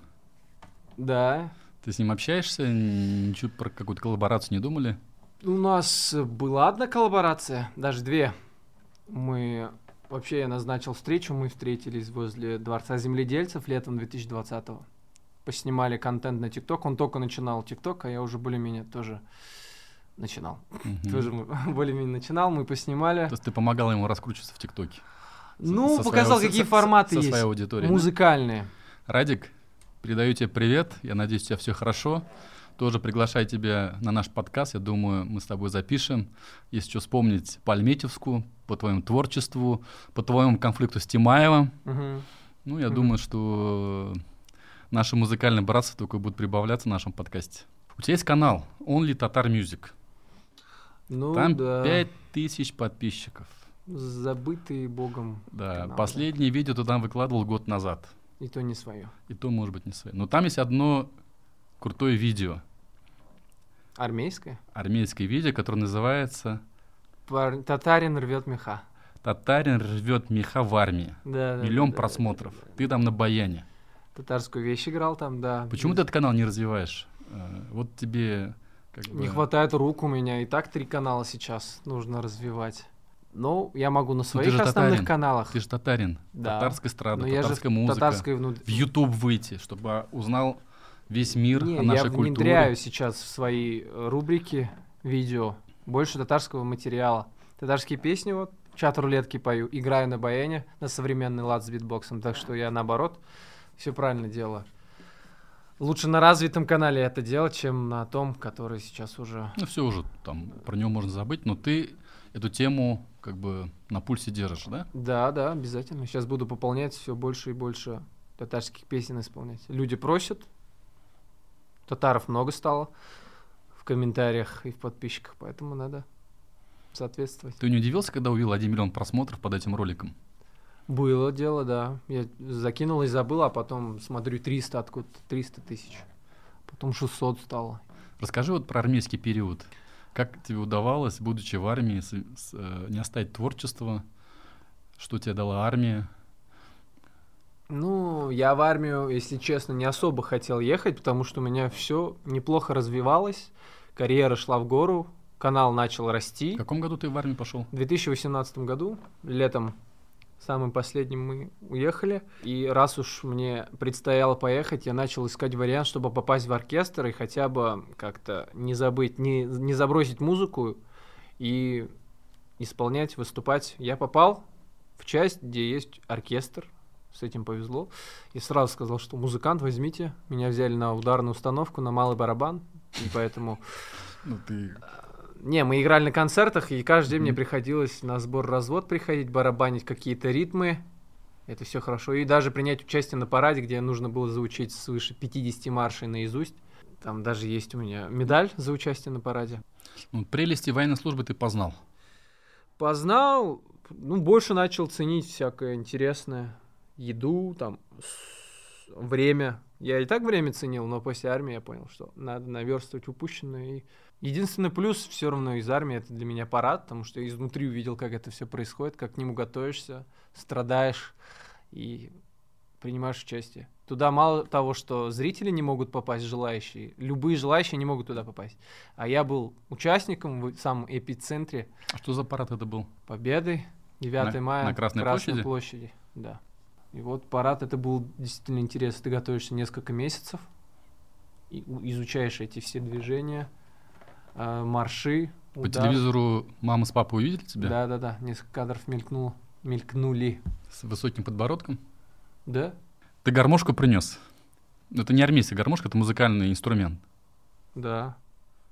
Да. Ты с ним общаешься? Ничего про какую-то коллаборацию не думали? У нас была одна коллаборация, даже две. Мы... Вообще я назначил встречу, мы встретились возле Дворца земледельцев летом 2020-го. Поснимали контент на ТикТок, он только начинал ТикТок, а я уже более-менее тоже начинал. Мгм. Тоже более-менее начинал, мы поснимали. То есть ты помогал ему раскручиваться в ТикТоке? Ну, со показал, своего- какие со- форматы со есть. своей аудиторией. да? Музыкальные. Радик, передаю тебе привет. Я надеюсь, у тебя все хорошо. Тоже приглашаю тебя на наш подкаст. Я думаю, мы с тобой запишем. Если что вспомнить по Альметьевску, по твоему творчеству, по твоему конфликту с Тимаевым. Мгм. Ну, я Мгм. думаю, что наше музыкальное братство только будет прибавляться в нашем подкасте. У тебя есть канал Only Tatar Music. Ну, Там да. 5000 подписчиков. Забытые богом. Да, канал, последнее видео ты там выкладывал год назад. И то не свое. И то, может быть, не свое. Но там есть одно крутое видео. Армейское? армейское видео, которое называется Пар- Татарин рвет меха. «Татарин рвет меха в армии». Да, да, Миллион да, да, просмотров. да, да. Ты там на баяне. Татарскую вещь играл там, да. Почему ты этот канал не развиваешь? Э, Вот тебе как бы... Не хватает рук у меня. И так три канала сейчас нужно развивать. Ну, я могу на своих основных татарин. каналах. Ты же татарин. Да. Но я же татарская музыка. татарской внут- В YouTube выйти, чтобы узнал весь мир Не, о я нашей культуре. внедряю сейчас в свои э, рубрики видео больше татарского материала. Татарские песни вот, чат рулетки пою, играю на баяне, на современный лад с битбоксом, так что я наоборот все правильно делаю. Лучше на развитом канале это делать, чем на том, который сейчас уже... Ну, все уже, там, про него можно забыть, но ты эту тему как бы на пульсе держишь, да? Да, да, обязательно. Сейчас буду пополнять все больше и больше татарских песен исполнять. Люди просят, татаров много стало в комментариях и в подписчиках, поэтому надо соответствовать. Ты не удивился, когда увидел 1 миллион просмотров под этим роликом? Было дело, да. Я закинул и забыл, а потом смотрю 300 откуда 300 тысяч. Потом 600 стало. Расскажи вот про армейский период. Как тебе удавалось, будучи в армии, с- с, э, не оставить творчество? Что тебе дала армия? Ну, я в армию, если честно, не особо хотел ехать, потому что у меня все неплохо развивалось. Карьера шла в гору, канал начал расти. В каком году ты в армию пошел? В 2018 году, летом, самым последним мы уехали. И раз уж мне предстояло поехать, я начал искать вариант, чтобы попасть в оркестр и хотя бы как-то не забыть, не, не забросить музыку и исполнять, выступать. Я попал в часть, где есть оркестр. С этим повезло. И сразу сказал, что музыкант, возьмите. Меня взяли на ударную установку, на малый барабан. И поэтому Ну, ты... не, мы играли на концертах, и каждый день мне приходилось на сбор-развод приходить, барабанить какие-то ритмы. Это все хорошо. И даже принять участие на параде, где нужно было заучить свыше 50 маршей наизусть. Там даже есть у меня медаль за участие на параде. ну, прелести военной службы ты познал. Познал, ну, больше начал ценить всякое интересное. Еду, там, время. Я и так время ценил, но после армии я понял, что надо наверстывать упущенное. И единственный плюс все равно из армии это для меня парад, потому что я изнутри увидел, как это все происходит, как к нему готовишься, страдаешь и принимаешь участие. Туда мало того, что зрители не могут попасть, желающие, любые желающие не могут туда попасть. А я был участником в самом эпицентре А что за аппарат это был? Победы, 9 На- мая. на Красной площади? площади? Да. И вот парад это был действительно интересно. Ты готовишься несколько месяцев, и изучаешь эти все движения, марши, По удар. телевизору мама с папой увидели тебя? Да, да, да. Несколько кадров мелькнуло. Мелькнули. С высоким подбородком? Да? Ты гармошку принес. Это не армейская гармошка, это музыкальный инструмент. Да.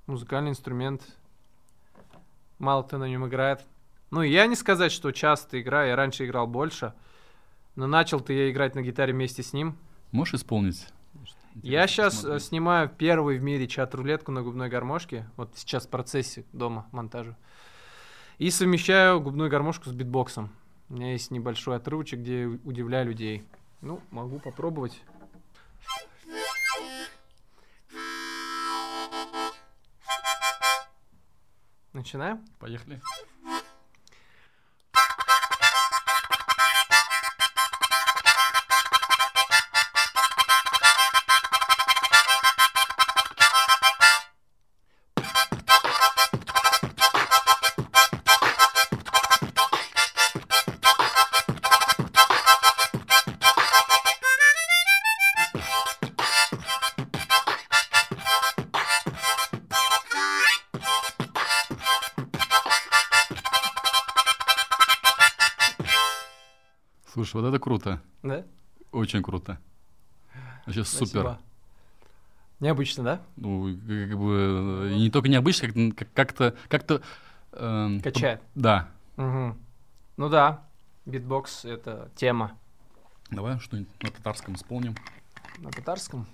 Музыкальный инструмент. Мало кто на нем играет. Ну, я не сказать, что часто играю. Я раньше играл больше. Но начал-то я играть на гитаре вместе с ним. Можешь исполнить? Я сейчас посмотреть. снимаю первый в мире чат-рулетку на губной гармошке. Вот сейчас в процессе дома монтажа. И совмещаю губную гармошку с битбоксом. У меня есть небольшой отрывочек, где удивляю людей. Ну, могу попробовать. Начинаем? Поехали. Слушай, круто. Да? Очень круто. Вообще супер. Спасибо. Необычно, да? Ну, как бы, и не только необычно, как- как- как-то, как-то... эм, Качает. Да. Мгм. Ну да, битбокс — это тема Давай что-нибудь на татарском исполним. на татарском.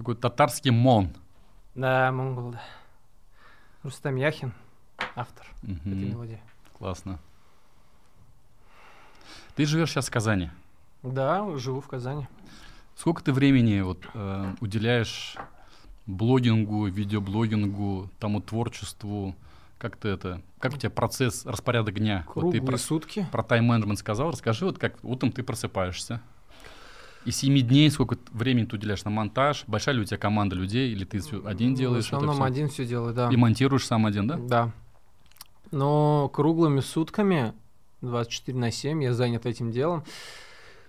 Такой татарский мон. Да, монгол, да. Рустам Яхин, автор Мгм. этой мелодии. Классно. Ты живешь сейчас в Казани. Да, живу в Казани. Сколько ты времени вот, э, уделяешь блогингу, видеоблогингу, тому творчеству? Как ты это? Как у тебя процесс, распорядок дня? Вот Круглые ты про, сутки. про тайм-менеджмент сказал. Расскажи, вот как утром ты просыпаешься. И семи дней сколько времени ты уделяешь на монтаж? Большая ли у тебя команда людей? Или ты один делаешь? В это основном всё? один все делаю, да. И монтируешь сам один, да? Да. Но круглыми сутками, 24 на 7, я занят этим делом.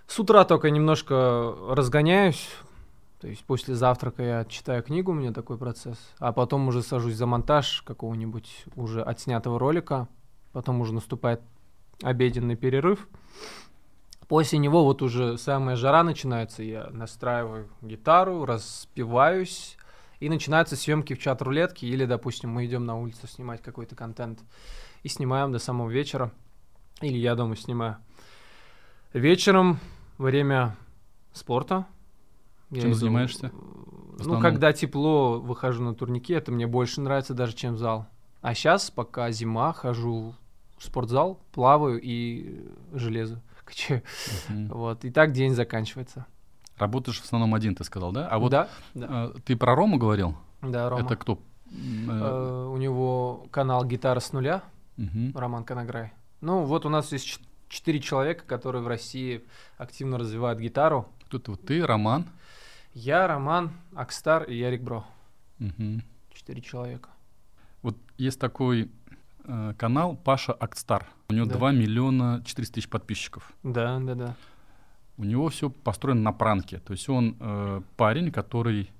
С утра только немножко разгоняюсь. То есть после завтрака я читаю книгу, у меня такой процесс. А потом уже сажусь за монтаж какого-нибудь уже отснятого ролика. Потом уже наступает обеденный перерыв. После него вот уже самая жара начинается. Я настраиваю гитару, распеваюсь. И начинаются съемки в чат рулетки, или, допустим, мы идем на улицу снимать какой-то контент и снимаем до самого вечера. Или я дома снимаю. Вечером время спорта. Я Чем иду, занимаешься? Ну, когда тепло, выхожу на турники, это мне больше нравится даже, чем зал. А сейчас, пока зима, хожу в спортзал, плаваю и железо качаю. Мгм. Вот, и так день заканчивается. Работаешь в основном один, ты сказал, да? А вот да, да, э, ты про Рому говорил? да, Рома. Это кто? Э, Э, у него канал «Гитара с нуля», мгм. Роман Конограй. Ну, вот у нас есть четыре человека, которые в России активно развивают гитару. Кто-то вот ты, Роман. Я, Роман, Акстар и Ярик Бро. Мгм. Четыре человека. Вот есть такой э, канал Паша Актстар. У него Да. 2 миллиона 400 тысяч подписчиков. Да, да, да. У него все построено на пранке. То есть он э, парень, который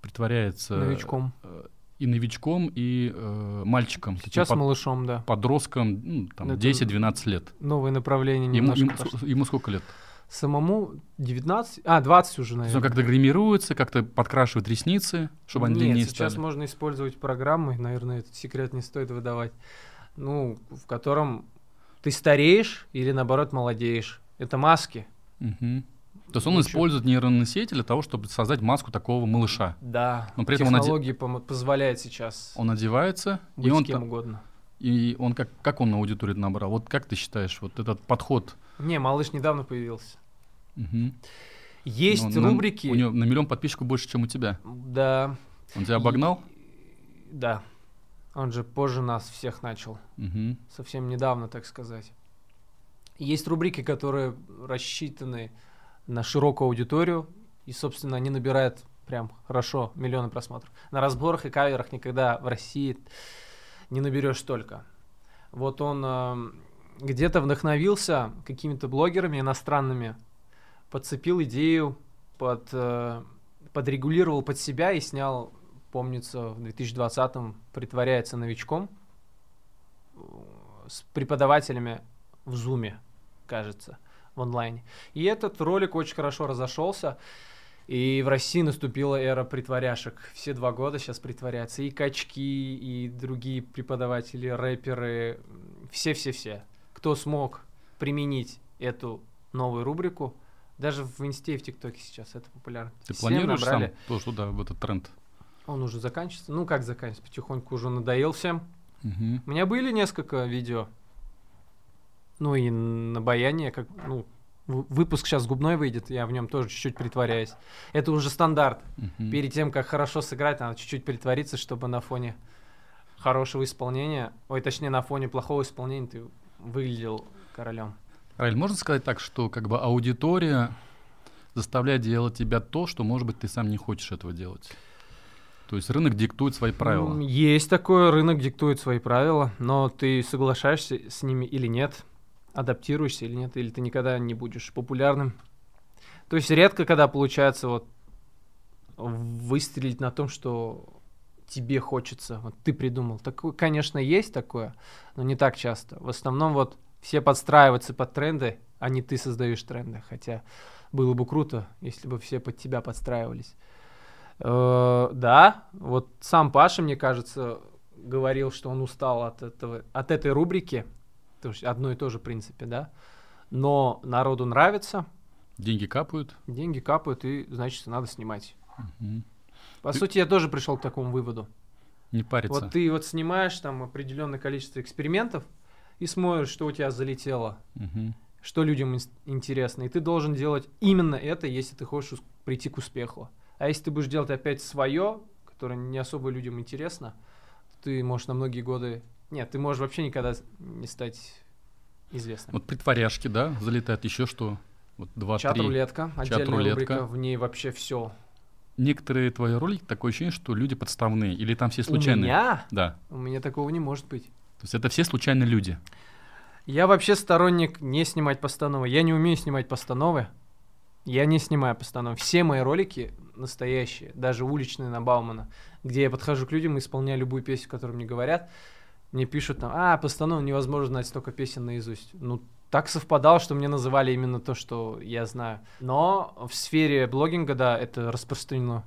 притворяется Новичком. э, и новичком, и э, мальчиком. Сейчас под- малышом, да. подростком, ну, там, Это 10-12 лет. Новое направление Ему, немножко ему, ему сколько лет? Самому 19? А, 20 уже, наверное. как-то гримируется, как-то подкрашивает ресницы, чтобы они Нет, длиннее сейчас стали. можно использовать программы, наверное, этот секрет не стоит выдавать, ну, в котором ты стареешь или, наоборот, молодеешь. Это маски. Мгм. То есть он Лучше. использует нейронные сети для того, чтобы создать маску такого малыша. Да, Но при этом он оде- технологии позволяют сейчас Он одевается, быть и он, кем угодно. и он как, как он на аудиторию набрал? Вот как ты считаешь, вот этот подход? Не, малыш недавно появился. Мгм. Есть на- рубрики. у него на миллион подписчиков больше, чем у тебя. Да. Он тебя обогнал? Да. Он же позже нас всех начал. Мгм. Совсем недавно, так сказать. Есть рубрики, которые рассчитаны на широкую аудиторию. И, собственно, они набирают Прям хорошо, миллионы просмотров. На разборах и каверах никогда в России не наберешь столько. Вот он э, где-то вдохновился какими-то блогерами иностранными, подцепил идею, под, э, подрегулировал под себя и снял, помнится, в 2020-м «Притворяется новичком» с преподавателями в Зуме, кажется, в онлайне. И этот ролик очень хорошо разошелся. И в России наступила эра притворяшек. Все два года сейчас притворяются. И качки, и другие преподаватели, рэперы. Все-все-все. Кто смог применить эту новую рубрику, даже в Инсте и в ТикТоке сейчас это популярно. Ты Все планируешь набрали. сам тоже туда, в этот тренд? Он уже заканчивается. Ну, как заканчивается? Потихоньку уже надоел всем. Мгм. У меня были несколько видео. Ну и на баяне, как, ну, выпуск сейчас губной выйдет, я в нем тоже чуть-чуть притворяюсь. Это уже стандарт. Мгм. Перед тем, как хорошо сыграть, надо чуть-чуть притвориться, чтобы на фоне хорошего исполнения, ой, точнее, на фоне плохого исполнения ты выглядел королем. Раиль, можно сказать так, что как бы аудитория заставляет делать тебя то, что, может быть, ты сам не хочешь этого делать? То есть рынок диктует свои правила. Есть такое, рынок диктует свои правила, но ты соглашаешься с ними или нет, адаптируешься или нет, или ты никогда не будешь популярным. То есть редко, когда получается вот выстрелить на том, что тебе хочется, вот ты придумал. Такое, конечно, есть такое, но не так часто. В основном вот все подстраиваются под тренды, а не ты создаешь тренды. Хотя было бы круто, если бы все под тебя подстраивались. Э, да, вот сам Паша, мне кажется, говорил, что он устал от этого, от этой рубрики, то есть одно и то же в принципе, да. Но народу нравится, Деньги капают. деньги капают, и значит надо снимать. Мгм. По Ты- сути, я тоже пришел к такому выводу. Не париться. Вот ты вот снимаешь там определенное количество экспериментов и смотришь, что у тебя залетело, Мгм. что людям ин- интересно. И ты должен делать именно это, если ты хочешь прийти к успеху. А если ты будешь делать опять свое, которое не особо людям интересно, ты можешь на многие годы... Нет, ты можешь вообще никогда не стать известным. Вот притворяшки, да, залетают еще что? Вот два. Чат-рулетка, отдельная Чат-рулетка. рубрика, в ней вообще все. Некоторые твои ролики такое ощущение, что люди подставные. Или там все У случайные. меня? Да. У меня такого не может быть. То есть это все случайные люди. Я вообще сторонник не снимать постановы. Я не умею снимать постановы. Я не снимаю постановы. Все мои ролики настоящие, даже уличные на Баумана, где я подхожу к людям и исполняю любую песню, которую мне говорят. Мне пишут там, а, постанову невозможно знать столько песен наизусть. Ну, так совпадало, что мне называли именно то, что я знаю. Но в сфере блогинга, да, это распространено.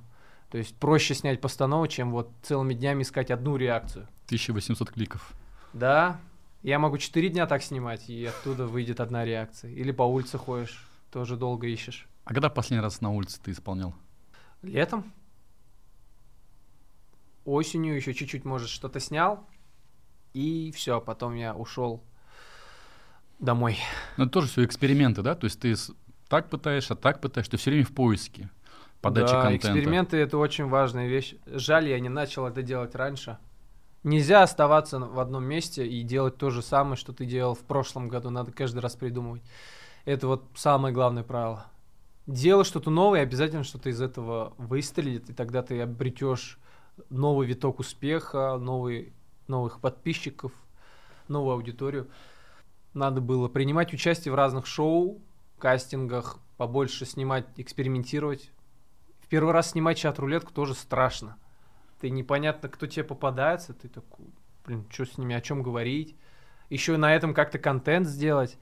То есть проще снять постанову, чем вот целыми днями искать одну реакцию. 1800 кликов. Да, я могу 4 дня так снимать, и оттуда выйдет одна реакция. Или по улице ходишь, тоже долго ищешь. А когда последний раз на улице ты исполнял? Летом? Осенью еще чуть-чуть, может, что-то снял, и все, потом я ушел домой. Ну, это тоже все эксперименты, да? То есть ты так пытаешься, так пытаешься, ты все время в поиске подачи да, контента. эксперименты это очень важная вещь. Жаль, я не начал это делать раньше. Нельзя оставаться в одном месте и делать то же самое, что ты делал в прошлом году. Надо каждый раз придумывать. Это вот самое главное правило. Делай что-то новое, обязательно что-то из этого выстрелит, и тогда ты обретешь новый виток успеха, новый, новых подписчиков, новую аудиторию. Надо было принимать участие в разных шоу, кастингах, побольше снимать, экспериментировать. В первый раз снимать чат-рулетку тоже страшно. Ты непонятно, кто тебе попадается, ты такой, блин, что с ними, о чем говорить. Еще на этом как-то контент сделать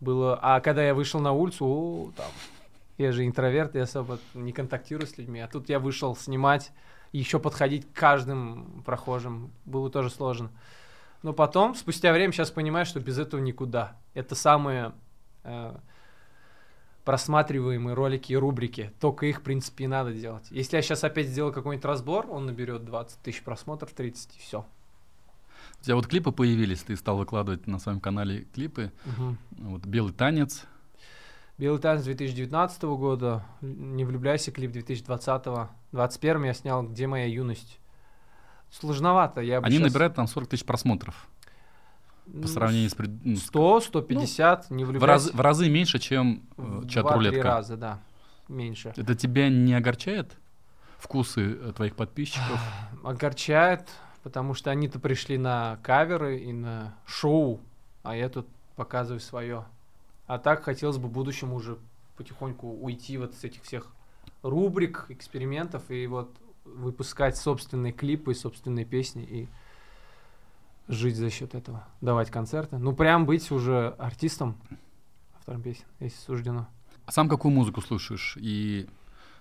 было. А когда я вышел на улицу, о, там, я же интроверт, я особо не контактирую с людьми. А тут я вышел снимать, еще подходить к каждым прохожим. Было тоже сложно. Но потом, спустя время, сейчас понимаю, что без этого никуда. Это самые э, просматриваемые ролики и рубрики. Только их, в принципе, и надо делать. Если я сейчас опять сделаю какой-нибудь разбор, он наберет 20 тысяч просмотров, 30, и все. У тебя вот клипы появились, ты стал выкладывать на своем канале клипы. Вот «Белый танец». Белый танец 2019 года, Не влюбляйся, клип 2020. 21 я снял «Где моя юность». Сложновато. Я Они щас- набирают там 40 тысяч просмотров ну, по сравнению с... пред- ну, с- 100, 150, не в, влюбляйся. раз- в разы меньше, чем э, В чат два-три рулетка. раза, да, меньше. Это тебя не огорчает? вкусы э, твоих подписчиков? Огорчает, потому что они-то пришли на каверы и на шоу, а я тут показываю свое. А так хотелось бы в будущем уже потихоньку уйти вот с этих всех рубрик, экспериментов и вот выпускать собственные клипы, собственные песни и жить за счет этого, давать концерты. Ну, прям быть уже артистом, автором песен, если суждено. А сам какую музыку слушаешь и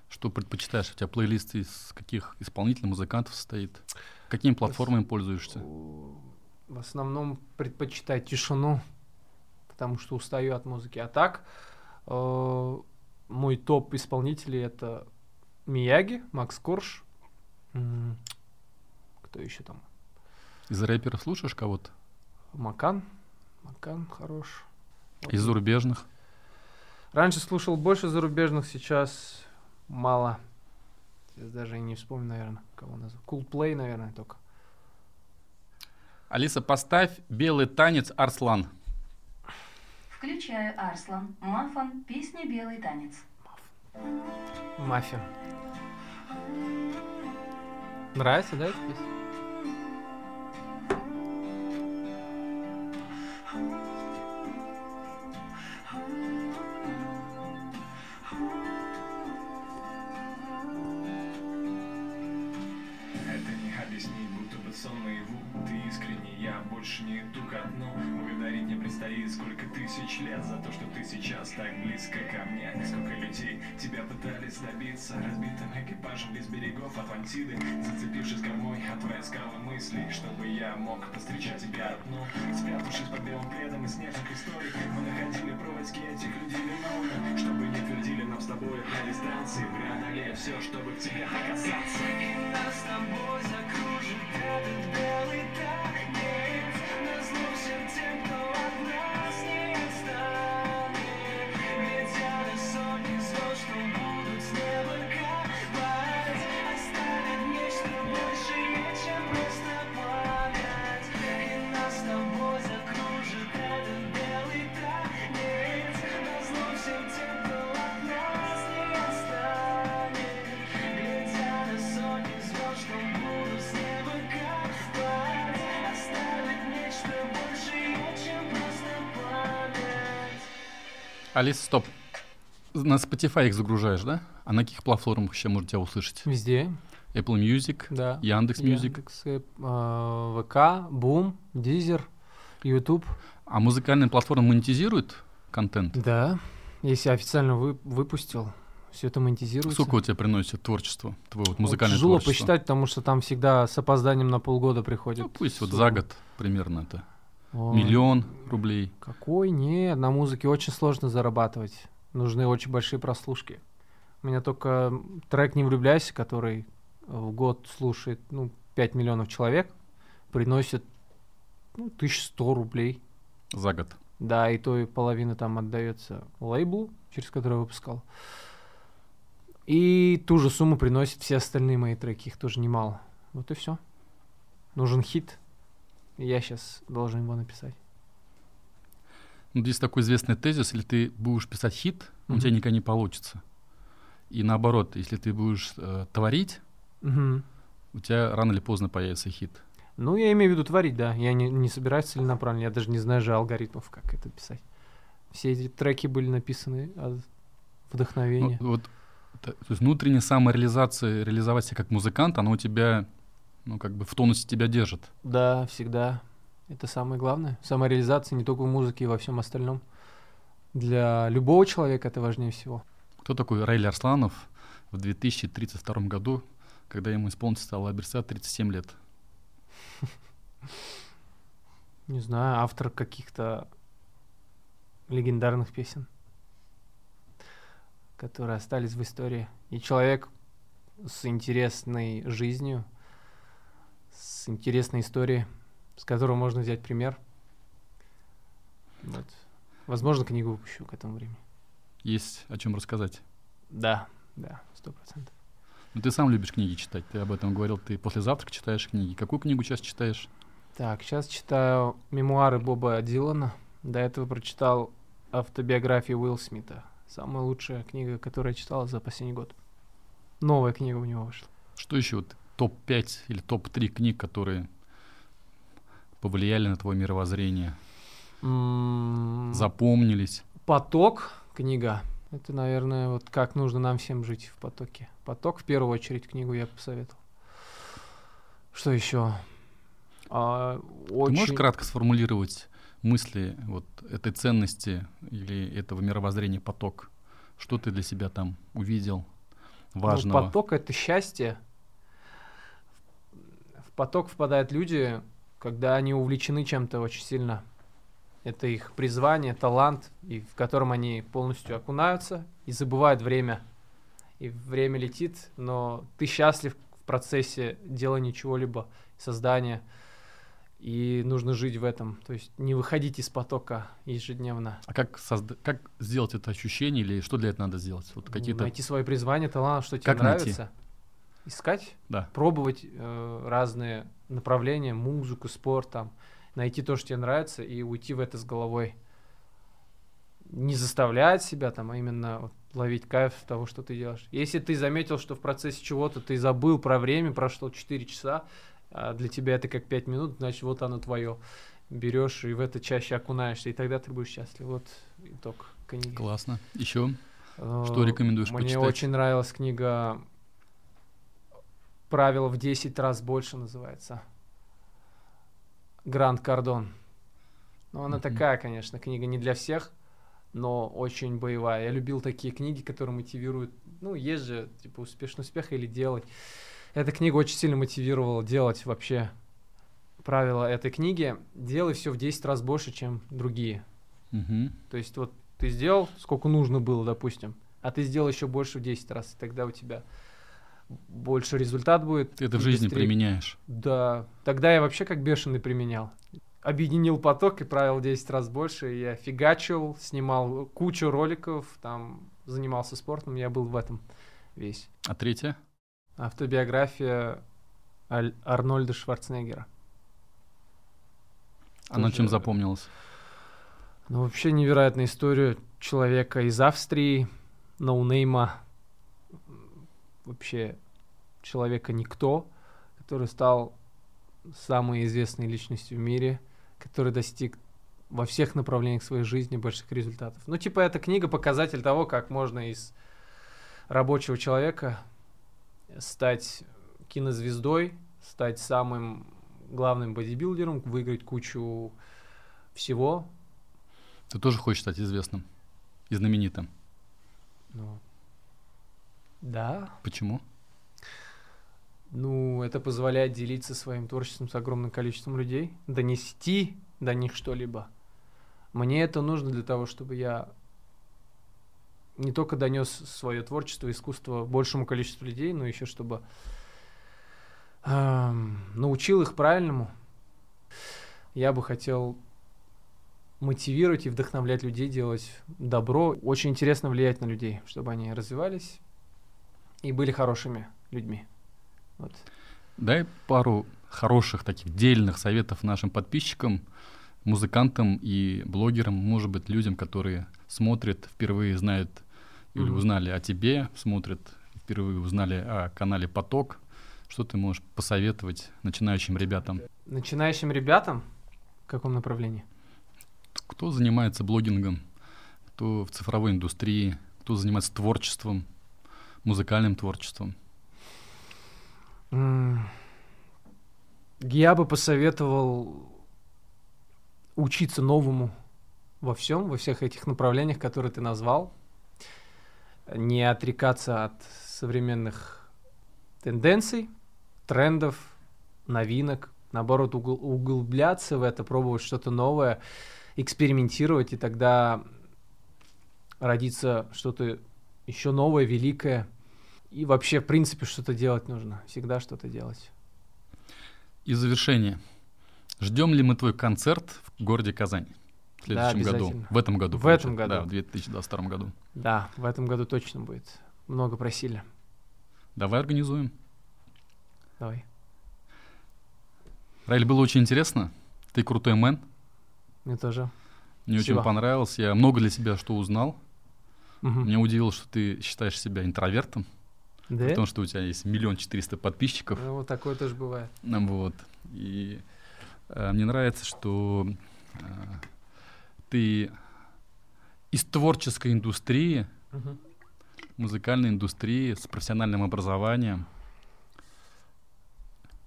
что предпочитаешь? У тебя плейлист из каких исполнителей, музыкантов состоит? Какими платформами пользуешься? В основном предпочитаю тишину, потому что устаю от музыки. А так, э, мой топ исполнителей это Мияги, Макс Корж. Кто еще там? Из рэперов слушаешь кого-то? Макан. Макан хорош. Вот. Из зарубежных? Раньше слушал больше зарубежных, сейчас мало. Сейчас даже и не вспомню, наверное, кого назвать. Coolplay, наверное, только. Алиса, поставь «Белый танец Арслан». Включаю Арслан, Мафан, песня «Белый танец». Мафия. Нравится, да, эта песня? Больше не иду ко дну. Благодарить не предстоит сколько тысяч лет За то, что ты сейчас так близко ко мне. Сколько людей тебя пытались добиться Разбитым экипажем без берегов Атлантиды Зацепившись кормой от твоей скалы мыслей Чтобы я мог повстречать тебя одну. Спрятавшись под белым пледом из снежных историй Мы находили проводки этих людей виновны Чтобы не твердили нам с тобой на дистанции. Преодолея все, чтобы к тебе докасаться И нас с тобой закружит этот белый танец Алиса, стоп. На Spotify их загружаешь, да? А на каких платформах еще можно тебя услышать? Везде, Apple Music, да. Яндекс Music. Яндекс, э, а, ВК, Бум, Дизер, Ютуб. А музыкальные платформы монетизируют контент? Да, если официально вы, выпустил, все это монетизируется. Сколько у тебя приносит творчество, твое вот Вот музыкальное Тяжело творчество? посчитать, потому что там всегда с опозданием на полгода приходит. Ну, пусть вот сумма. за год примерно это. Ой, Миллион рублей. Какой? Нет, на музыке очень сложно зарабатывать. Нужны очень большие прослушки. У меня только трек «Не влюбляйся», который в год слушает ну, 5 миллионов человек, приносит ну, 1100 рублей. За год. Да, и то и половина там отдается лейблу, через который я выпускал. И ту же сумму приносят все остальные мои треки, их тоже немало. Вот и все. Нужен хит. Я сейчас должен его написать. Ну, здесь такой известный тезис, если ты будешь писать хит, у тебя никогда не получится. И наоборот, если ты будешь э, творить, Мгм. у тебя рано или поздно появится хит. Ну, я имею в виду творить, да. Я не, не собираюсь целенаправленно. Я даже не знаю же алгоритмов, как это писать. Все эти треки были написаны от Ну, вдохновения. вот, т- то есть внутренняя самореализация, реализовать себя как музыкант, она у тебя, ну, как бы в тонусе тебя держит. Да, всегда. Это самое главное. Самореализация не только в музыке, и во всем остальном. Для любого человека это важнее всего. Кто такой Райли Арсланов в 2032 году, когда ему исполнится стало Аберса 37 лет? Не знаю, автор каких-то легендарных песен, которые остались в истории. И человек с интересной жизнью, с интересной историей, с которого можно взять пример. Вот. Возможно, книгу выпущу к этому времени. Есть о чем рассказать. Да, да, сто процентов. Ну, ты сам любишь книги читать, ты об этом говорил, ты после завтрака читаешь книги. Какую книгу сейчас читаешь? Так, сейчас читаю мемуары Боба Дилана. До этого прочитал автобиографию Уилл Смита. Самая лучшая книга, которую я читал за последний год. Новая книга у него вышла. Что еще вот топ-5 или топ-3 книг, которые повлияли на твое мировоззрение, М, запомнились? Поток, книга. Это, наверное, вот как нужно нам всем жить в потоке. Поток, в первую очередь, книгу я посоветовал. Что еще? А, Ты можешь очень- кратко сформулировать мысли вот этой ценности или этого мировоззрения поток? Что ты для себя там увидел Ну, важного? поток это счастье. Поток впадают люди, когда они увлечены чем-то очень сильно. Это их призвание, талант, и в котором они полностью окунаются и забывают время. И время летит, но ты счастлив в процессе делания чего-либо, создания. И нужно жить в этом. То есть не выходить из потока ежедневно. А как, созда- как сделать это ощущение или что для этого надо сделать? Вот какие-то... Найти свое призвание, талант, что тебе Как найти? Искать Да. пробовать э, разные направления, музыку, спорт, там, найти то, что тебе нравится, и уйти в это с головой. Не заставлять себя там, а именно вот ловить кайф того, что ты делаешь. Если ты заметил, что в процессе чего-то ты забыл про время, прошло 4 часа, а для тебя это как 5 минут, значит, вот оно твое. Берешь и в это чаще окунаешься, и тогда ты будешь счастлив. Вот итог книги. Классно. Еще Э, Что рекомендуешь Мне почитать? очень нравилась книга «Правила в 10 раз больше» называется. Гранд Кардон. Ну, она Мгм. такая, конечно, книга не для всех, но очень боевая. Я любил такие книги, которые мотивируют. Ну, есть же, типа, успешный успех или делать. Эта книга очень сильно мотивировала делать вообще правила этой книги. Делай все в 10 раз больше, чем другие. Мгм. То есть вот ты сделал, сколько нужно было, допустим, а ты сделал еще больше в 10 раз, и тогда у тебя больше результат будет. ты это в жизни быстрее. применяешь. Да. Тогда я вообще как бешеный применял. Объединил поток и правил 10 раз больше. Я фигачил, снимал кучу роликов, там занимался спортом, я был в этом весь. А третье? Автобиография Аль- Арнольда Шварценеггера. Она чем запомнилась? Ну, вообще невероятная история человека из Австрии, ноунейма, вообще человека никто, который стал самой известной личностью в мире, который достиг во всех направлениях своей жизни больших результатов. Ну, типа, эта книга показатель того, как можно из рабочего человека стать кинозвездой, стать самым главным бодибилдером, выиграть кучу всего, Ты тоже хочешь стать известным и знаменитым. Ну, да. Почему? Ну, это позволяет делиться своим творчеством с огромным количеством людей, донести до них что-либо. Мне это нужно для того, чтобы я не только донес свое творчество, искусство большему количеству людей, но еще чтобы эм, научил их правильному. Я бы хотел мотивировать и вдохновлять людей делать добро. Очень интересно влиять на людей, чтобы они развивались и были хорошими людьми. Вот. Дай пару хороших таких дельных советов нашим подписчикам, музыкантам и блогерам, может быть, людям, которые смотрят, впервые знают или Мгм. узнали о тебе, смотрят, впервые узнали о канале «Поток». Что ты можешь посоветовать начинающим ребятам? Начинающим ребятам в каком направлении? Кто занимается блогингом, кто в цифровой индустрии, кто занимается творчеством, музыкальным творчеством? Я бы посоветовал учиться новому во всем, во всех этих направлениях, которые ты назвал. Не отрекаться от современных тенденций, трендов, новинок. Наоборот, угл- углубляться в это, пробовать что-то новое, экспериментировать, и тогда родится что-то еще новое, великое. И вообще, в принципе, что-то делать нужно. Всегда что-то делать. И завершение. Ждем ли мы твой концерт в городе Казань в Да, следующем году? обязательно. В этом году. В этом получается. Да, году. в 2022 году. Да, в этом году точно будет. Много просили. Давай организуем. Давай. Раиль, было очень интересно. Ты крутой мэн. Мне тоже. Мне Спасибо. очень понравилось. Я много для себя что узнал. Мгм. Меня удивило, что ты считаешь себя интровертом. Да? Потому что у тебя есть миллион четыреста подписчиков. Ну, вот такое тоже бывает. Вот. И э, мне нравится, что э, ты из творческой индустрии, Мгм. музыкальной индустрии с профессиональным образованием,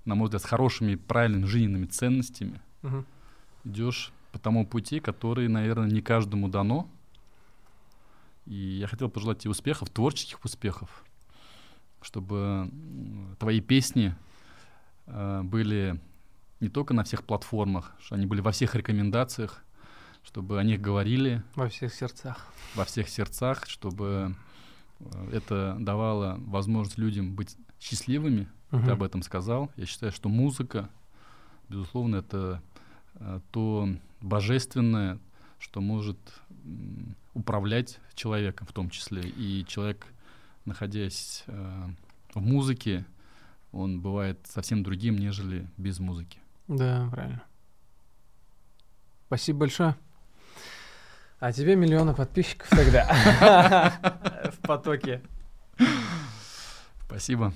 на мой взгляд, с хорошими, правильными жизненными ценностями, Мгм. идешь по тому пути, который, наверное, не каждому дано. И я хотел пожелать тебе успехов, творческих успехов, чтобы твои песни э, были не только на всех платформах, что они были во всех рекомендациях, чтобы о них говорили Во всех сердцах. во всех сердцах, чтобы э, это давало возможность людям быть счастливыми. Ты Мгм. об этом сказал. Я считаю, что музыка, безусловно, это э, то божественное, что может управлять человеком в том числе. И человек, находясь э, в музыке, он бывает совсем другим, нежели без музыки. Да, правильно. Спасибо большое. А тебе миллионы подписчиков тогда в потоке. Спасибо.